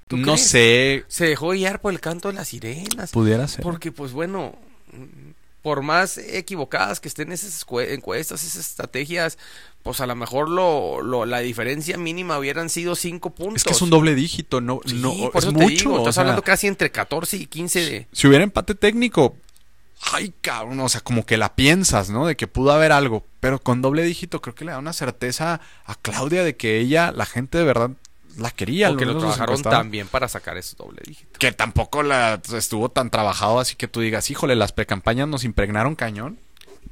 ¿Tú No crees? sé, Se dejó guiar por el canto de las sirenas. pudiera ser. Porque, pues bueno, por más equivocadas que estén esas encuestas, esas estrategias, pues a lo mejor lo, lo- la diferencia mínima hubieran sido cinco puntos. Es que es un doble dígito, no, Sí, no por es eso te mucho. o estás sea, hablando casi entre 14 y 15 de... si hubiera empate técnico, ay, cabrón, o sea, como que la piensas, ¿no? De que pudo haber algo, pero con doble dígito creo que le da una certeza a Claudia de que ella, la gente de verdad la quería. Porque lo trabajaron tan bien para sacar ese doble dígito. Que tampoco la estuvo tan trabajado, así que tú digas, híjole, las precampañas nos impregnaron cañón.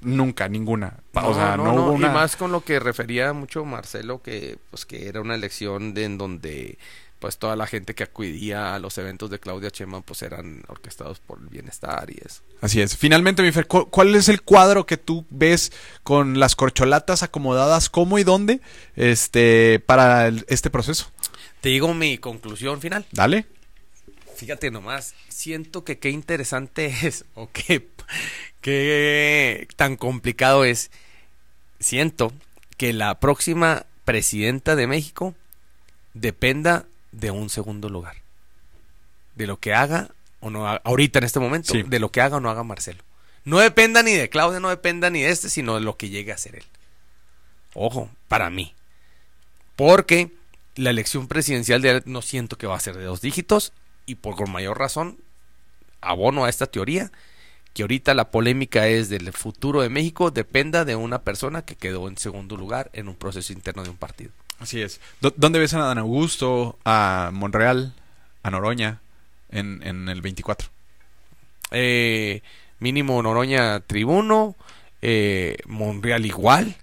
Nunca, ninguna. O sea, no, hubo y más con lo que refería mucho Marcelo, que pues que era una elección de, en donde pues toda la gente que acudía a los eventos de Claudia Chema pues eran orquestados por el bienestar y eso. Así es. Finalmente, mi Fer, ¿cu- ¿cuál es el cuadro que tú ves con las corcholatas acomodadas cómo y dónde este, para el- este proceso? Te digo mi conclusión final. Dale. Fíjate nomás, siento que qué interesante es, o qué, qué tan complicado es. Siento que la próxima presidenta de México dependa de un segundo lugar. De lo que haga o no haga, ahorita en este momento, Sí. de lo que haga o no haga Marcelo. No dependa ni de Claudia, no dependa ni de este, sino de lo que llegue a hacer él. Ojo, para mí. Porque la elección presidencial de no siento que va a ser de dos dígitos y por con mayor razón abono a esta teoría que ahorita la polémica es del futuro de México dependa de una persona que quedó en segundo lugar en un proceso interno de un partido. Así es. ¿Dó- ¿Dónde ves a Dan Augusto, a Monreal, a Noroña en, en el 24? Eh, mínimo Noroña tribuno, eh, Monreal igual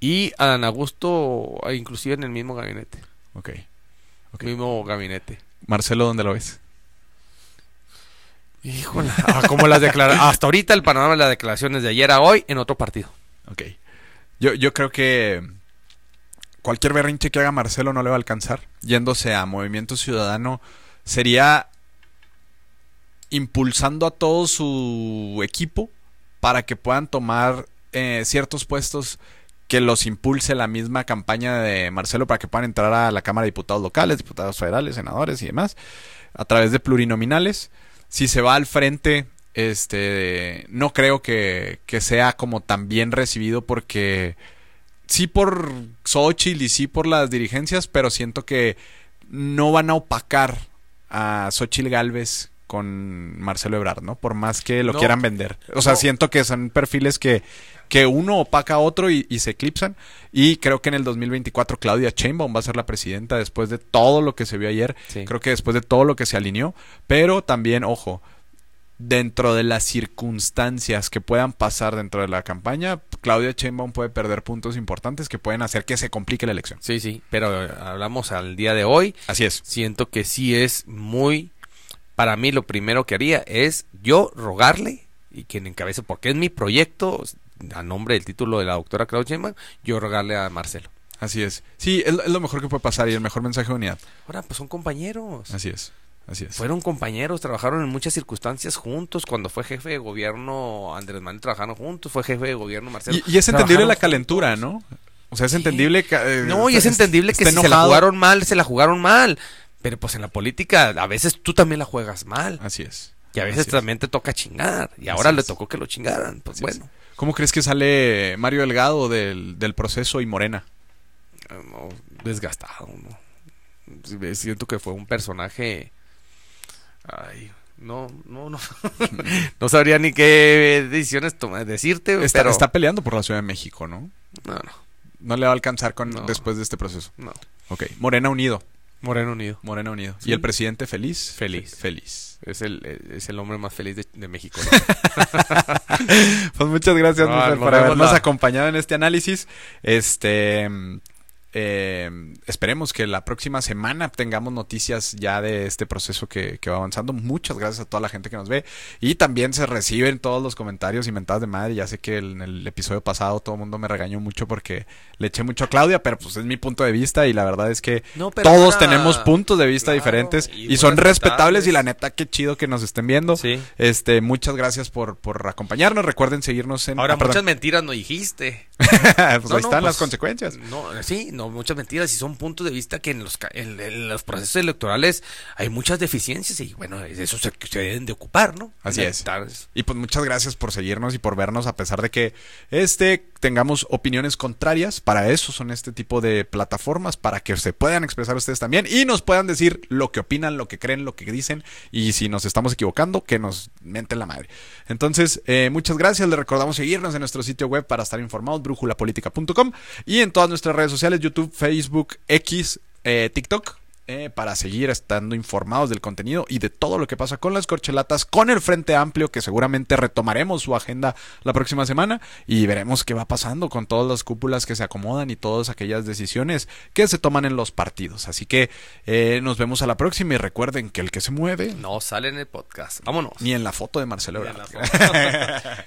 y Adán Augusto eh, inclusive en el mismo gabinete. Ok. Mismo gabinete. Marcelo, ¿dónde lo ves? Híjole, ah, como las declaraciones. Hasta ahorita el panorama de las declaraciones de ayer a hoy en otro partido. Ok. Yo, yo creo que cualquier berrinche que haga Marcelo no le va a alcanzar. Yéndose a Movimiento Ciudadano sería impulsando a todo su equipo para que puedan tomar eh, ciertos puestos que los impulse la misma campaña de Marcelo para que puedan entrar a la Cámara de Diputados locales, diputados federales, senadores y demás, a través de plurinominales. Si se va al frente, este, no creo que, que sea como tan bien recibido porque sí por Xochitl y sí por las dirigencias, pero siento que no van a opacar a Xochitl Galvez con Marcelo Ebrard, ¿no? Por más que lo No. quieran vender. O sea, No. siento que son perfiles que, que uno opaca a otro y, y se eclipsan. Y creo que en el 2024 Claudia Sheinbaum va a ser la presidenta después de todo lo que se vio ayer. Sí. Creo que después de todo lo que se alineó. Pero también, ojo, dentro de las circunstancias que puedan pasar dentro de la campaña, Claudia Sheinbaum puede perder puntos importantes que pueden hacer que se complique la elección. Sí, sí, pero eh, hablamos al día de hoy. Así es. Siento que sí es muy... Para mí lo primero que haría es yo rogarle y quien encabece, porque es mi proyecto, a nombre del título de la doctora Claudia Sheinbaum, yo rogarle a Marcelo. Así es. Sí, es, lo mejor que puede pasar y el mejor mensaje de unidad. Ahora, pues son compañeros. Así es. Así es. Fueron compañeros, trabajaron en muchas circunstancias juntos. Cuando fue jefe de gobierno, Andrés Manuel trabajaron juntos. Fue jefe de gobierno, Marcelo. Y, y es entendible la calentura. ¿no? O sea, es Sí. entendible que... eh, No, y es entendible que se la jugaron mal, se la jugaron mal. Pero pues en la política a veces tú también la juegas mal. Así es. Y a veces Así es. también te toca chingar. Y ahora Así le tocó que lo chingaran. Pues Así es. ¿Cómo crees que sale Mario Delgado del, del proceso y Morena? no, desgastado, ¿no? Siento que fue un personaje. Ay, no, no, no. no sabría ni qué decisiones tomar, decirte, Está, pero. está peleando por la Ciudad de México, ¿no? No, no, No le va a alcanzar con No. después de este proceso. no. Ok. Morena unido. Moreno Unido. Morena unido. Sí. ¿Y el presidente feliz? Feliz. Feliz. Es el, es el hombre más feliz de, de México. Pues muchas gracias, No, nos por habernos la- acompañado en este análisis. Este. Eh, esperemos que la próxima semana tengamos noticias ya de este proceso que, que va avanzando. Muchas gracias a toda la gente que nos ve. Y también se reciben todos los comentarios y mentadas de madre. Ya sé que en el episodio pasado todo el mundo me regañó mucho porque le eché mucho a Claudia, pero pues es mi punto de vista y la verdad es que No, todos tenemos puntos de vista Claro, diferentes y son respetables y la neta qué chido que nos estén viendo. Sí. Este, muchas gracias por, por acompañarnos. Recuerden seguirnos en. Ahora, ah, muchas mentiras no dijiste. pues No, ahí no, están pues, las consecuencias. No, sí, no, muchas mentiras y son puntos de vista que en los, en, en los procesos electorales hay muchas deficiencias y bueno, de eso se, se deben de ocupar, ¿no? Así es. Y pues muchas gracias por seguirnos y por vernos a pesar de que este tengamos opiniones contrarias. Para eso son este tipo de plataformas, para que se puedan expresar ustedes también y nos puedan decir lo que opinan, lo que creen, lo que dicen y si nos estamos equivocando, que nos menten la madre. Entonces, eh, muchas gracias. Les recordamos seguirnos en nuestro sitio web para estar informados, brújulapolítica.com y en todas nuestras redes sociales, YouTube, Facebook, X, eh, TikTok. eh, para seguir estando informados del contenido y de todo lo que pasa con las corchelatas, con el Frente Amplio, que seguramente retomaremos su agenda la próxima semana y veremos qué va pasando con todas las cúpulas que se acomodan y todas aquellas decisiones que se toman en los partidos. Así que eh, nos vemos a la próxima y recuerden que el que se mueve, no sale en el podcast. Vámonos. ni en la foto de Marcelo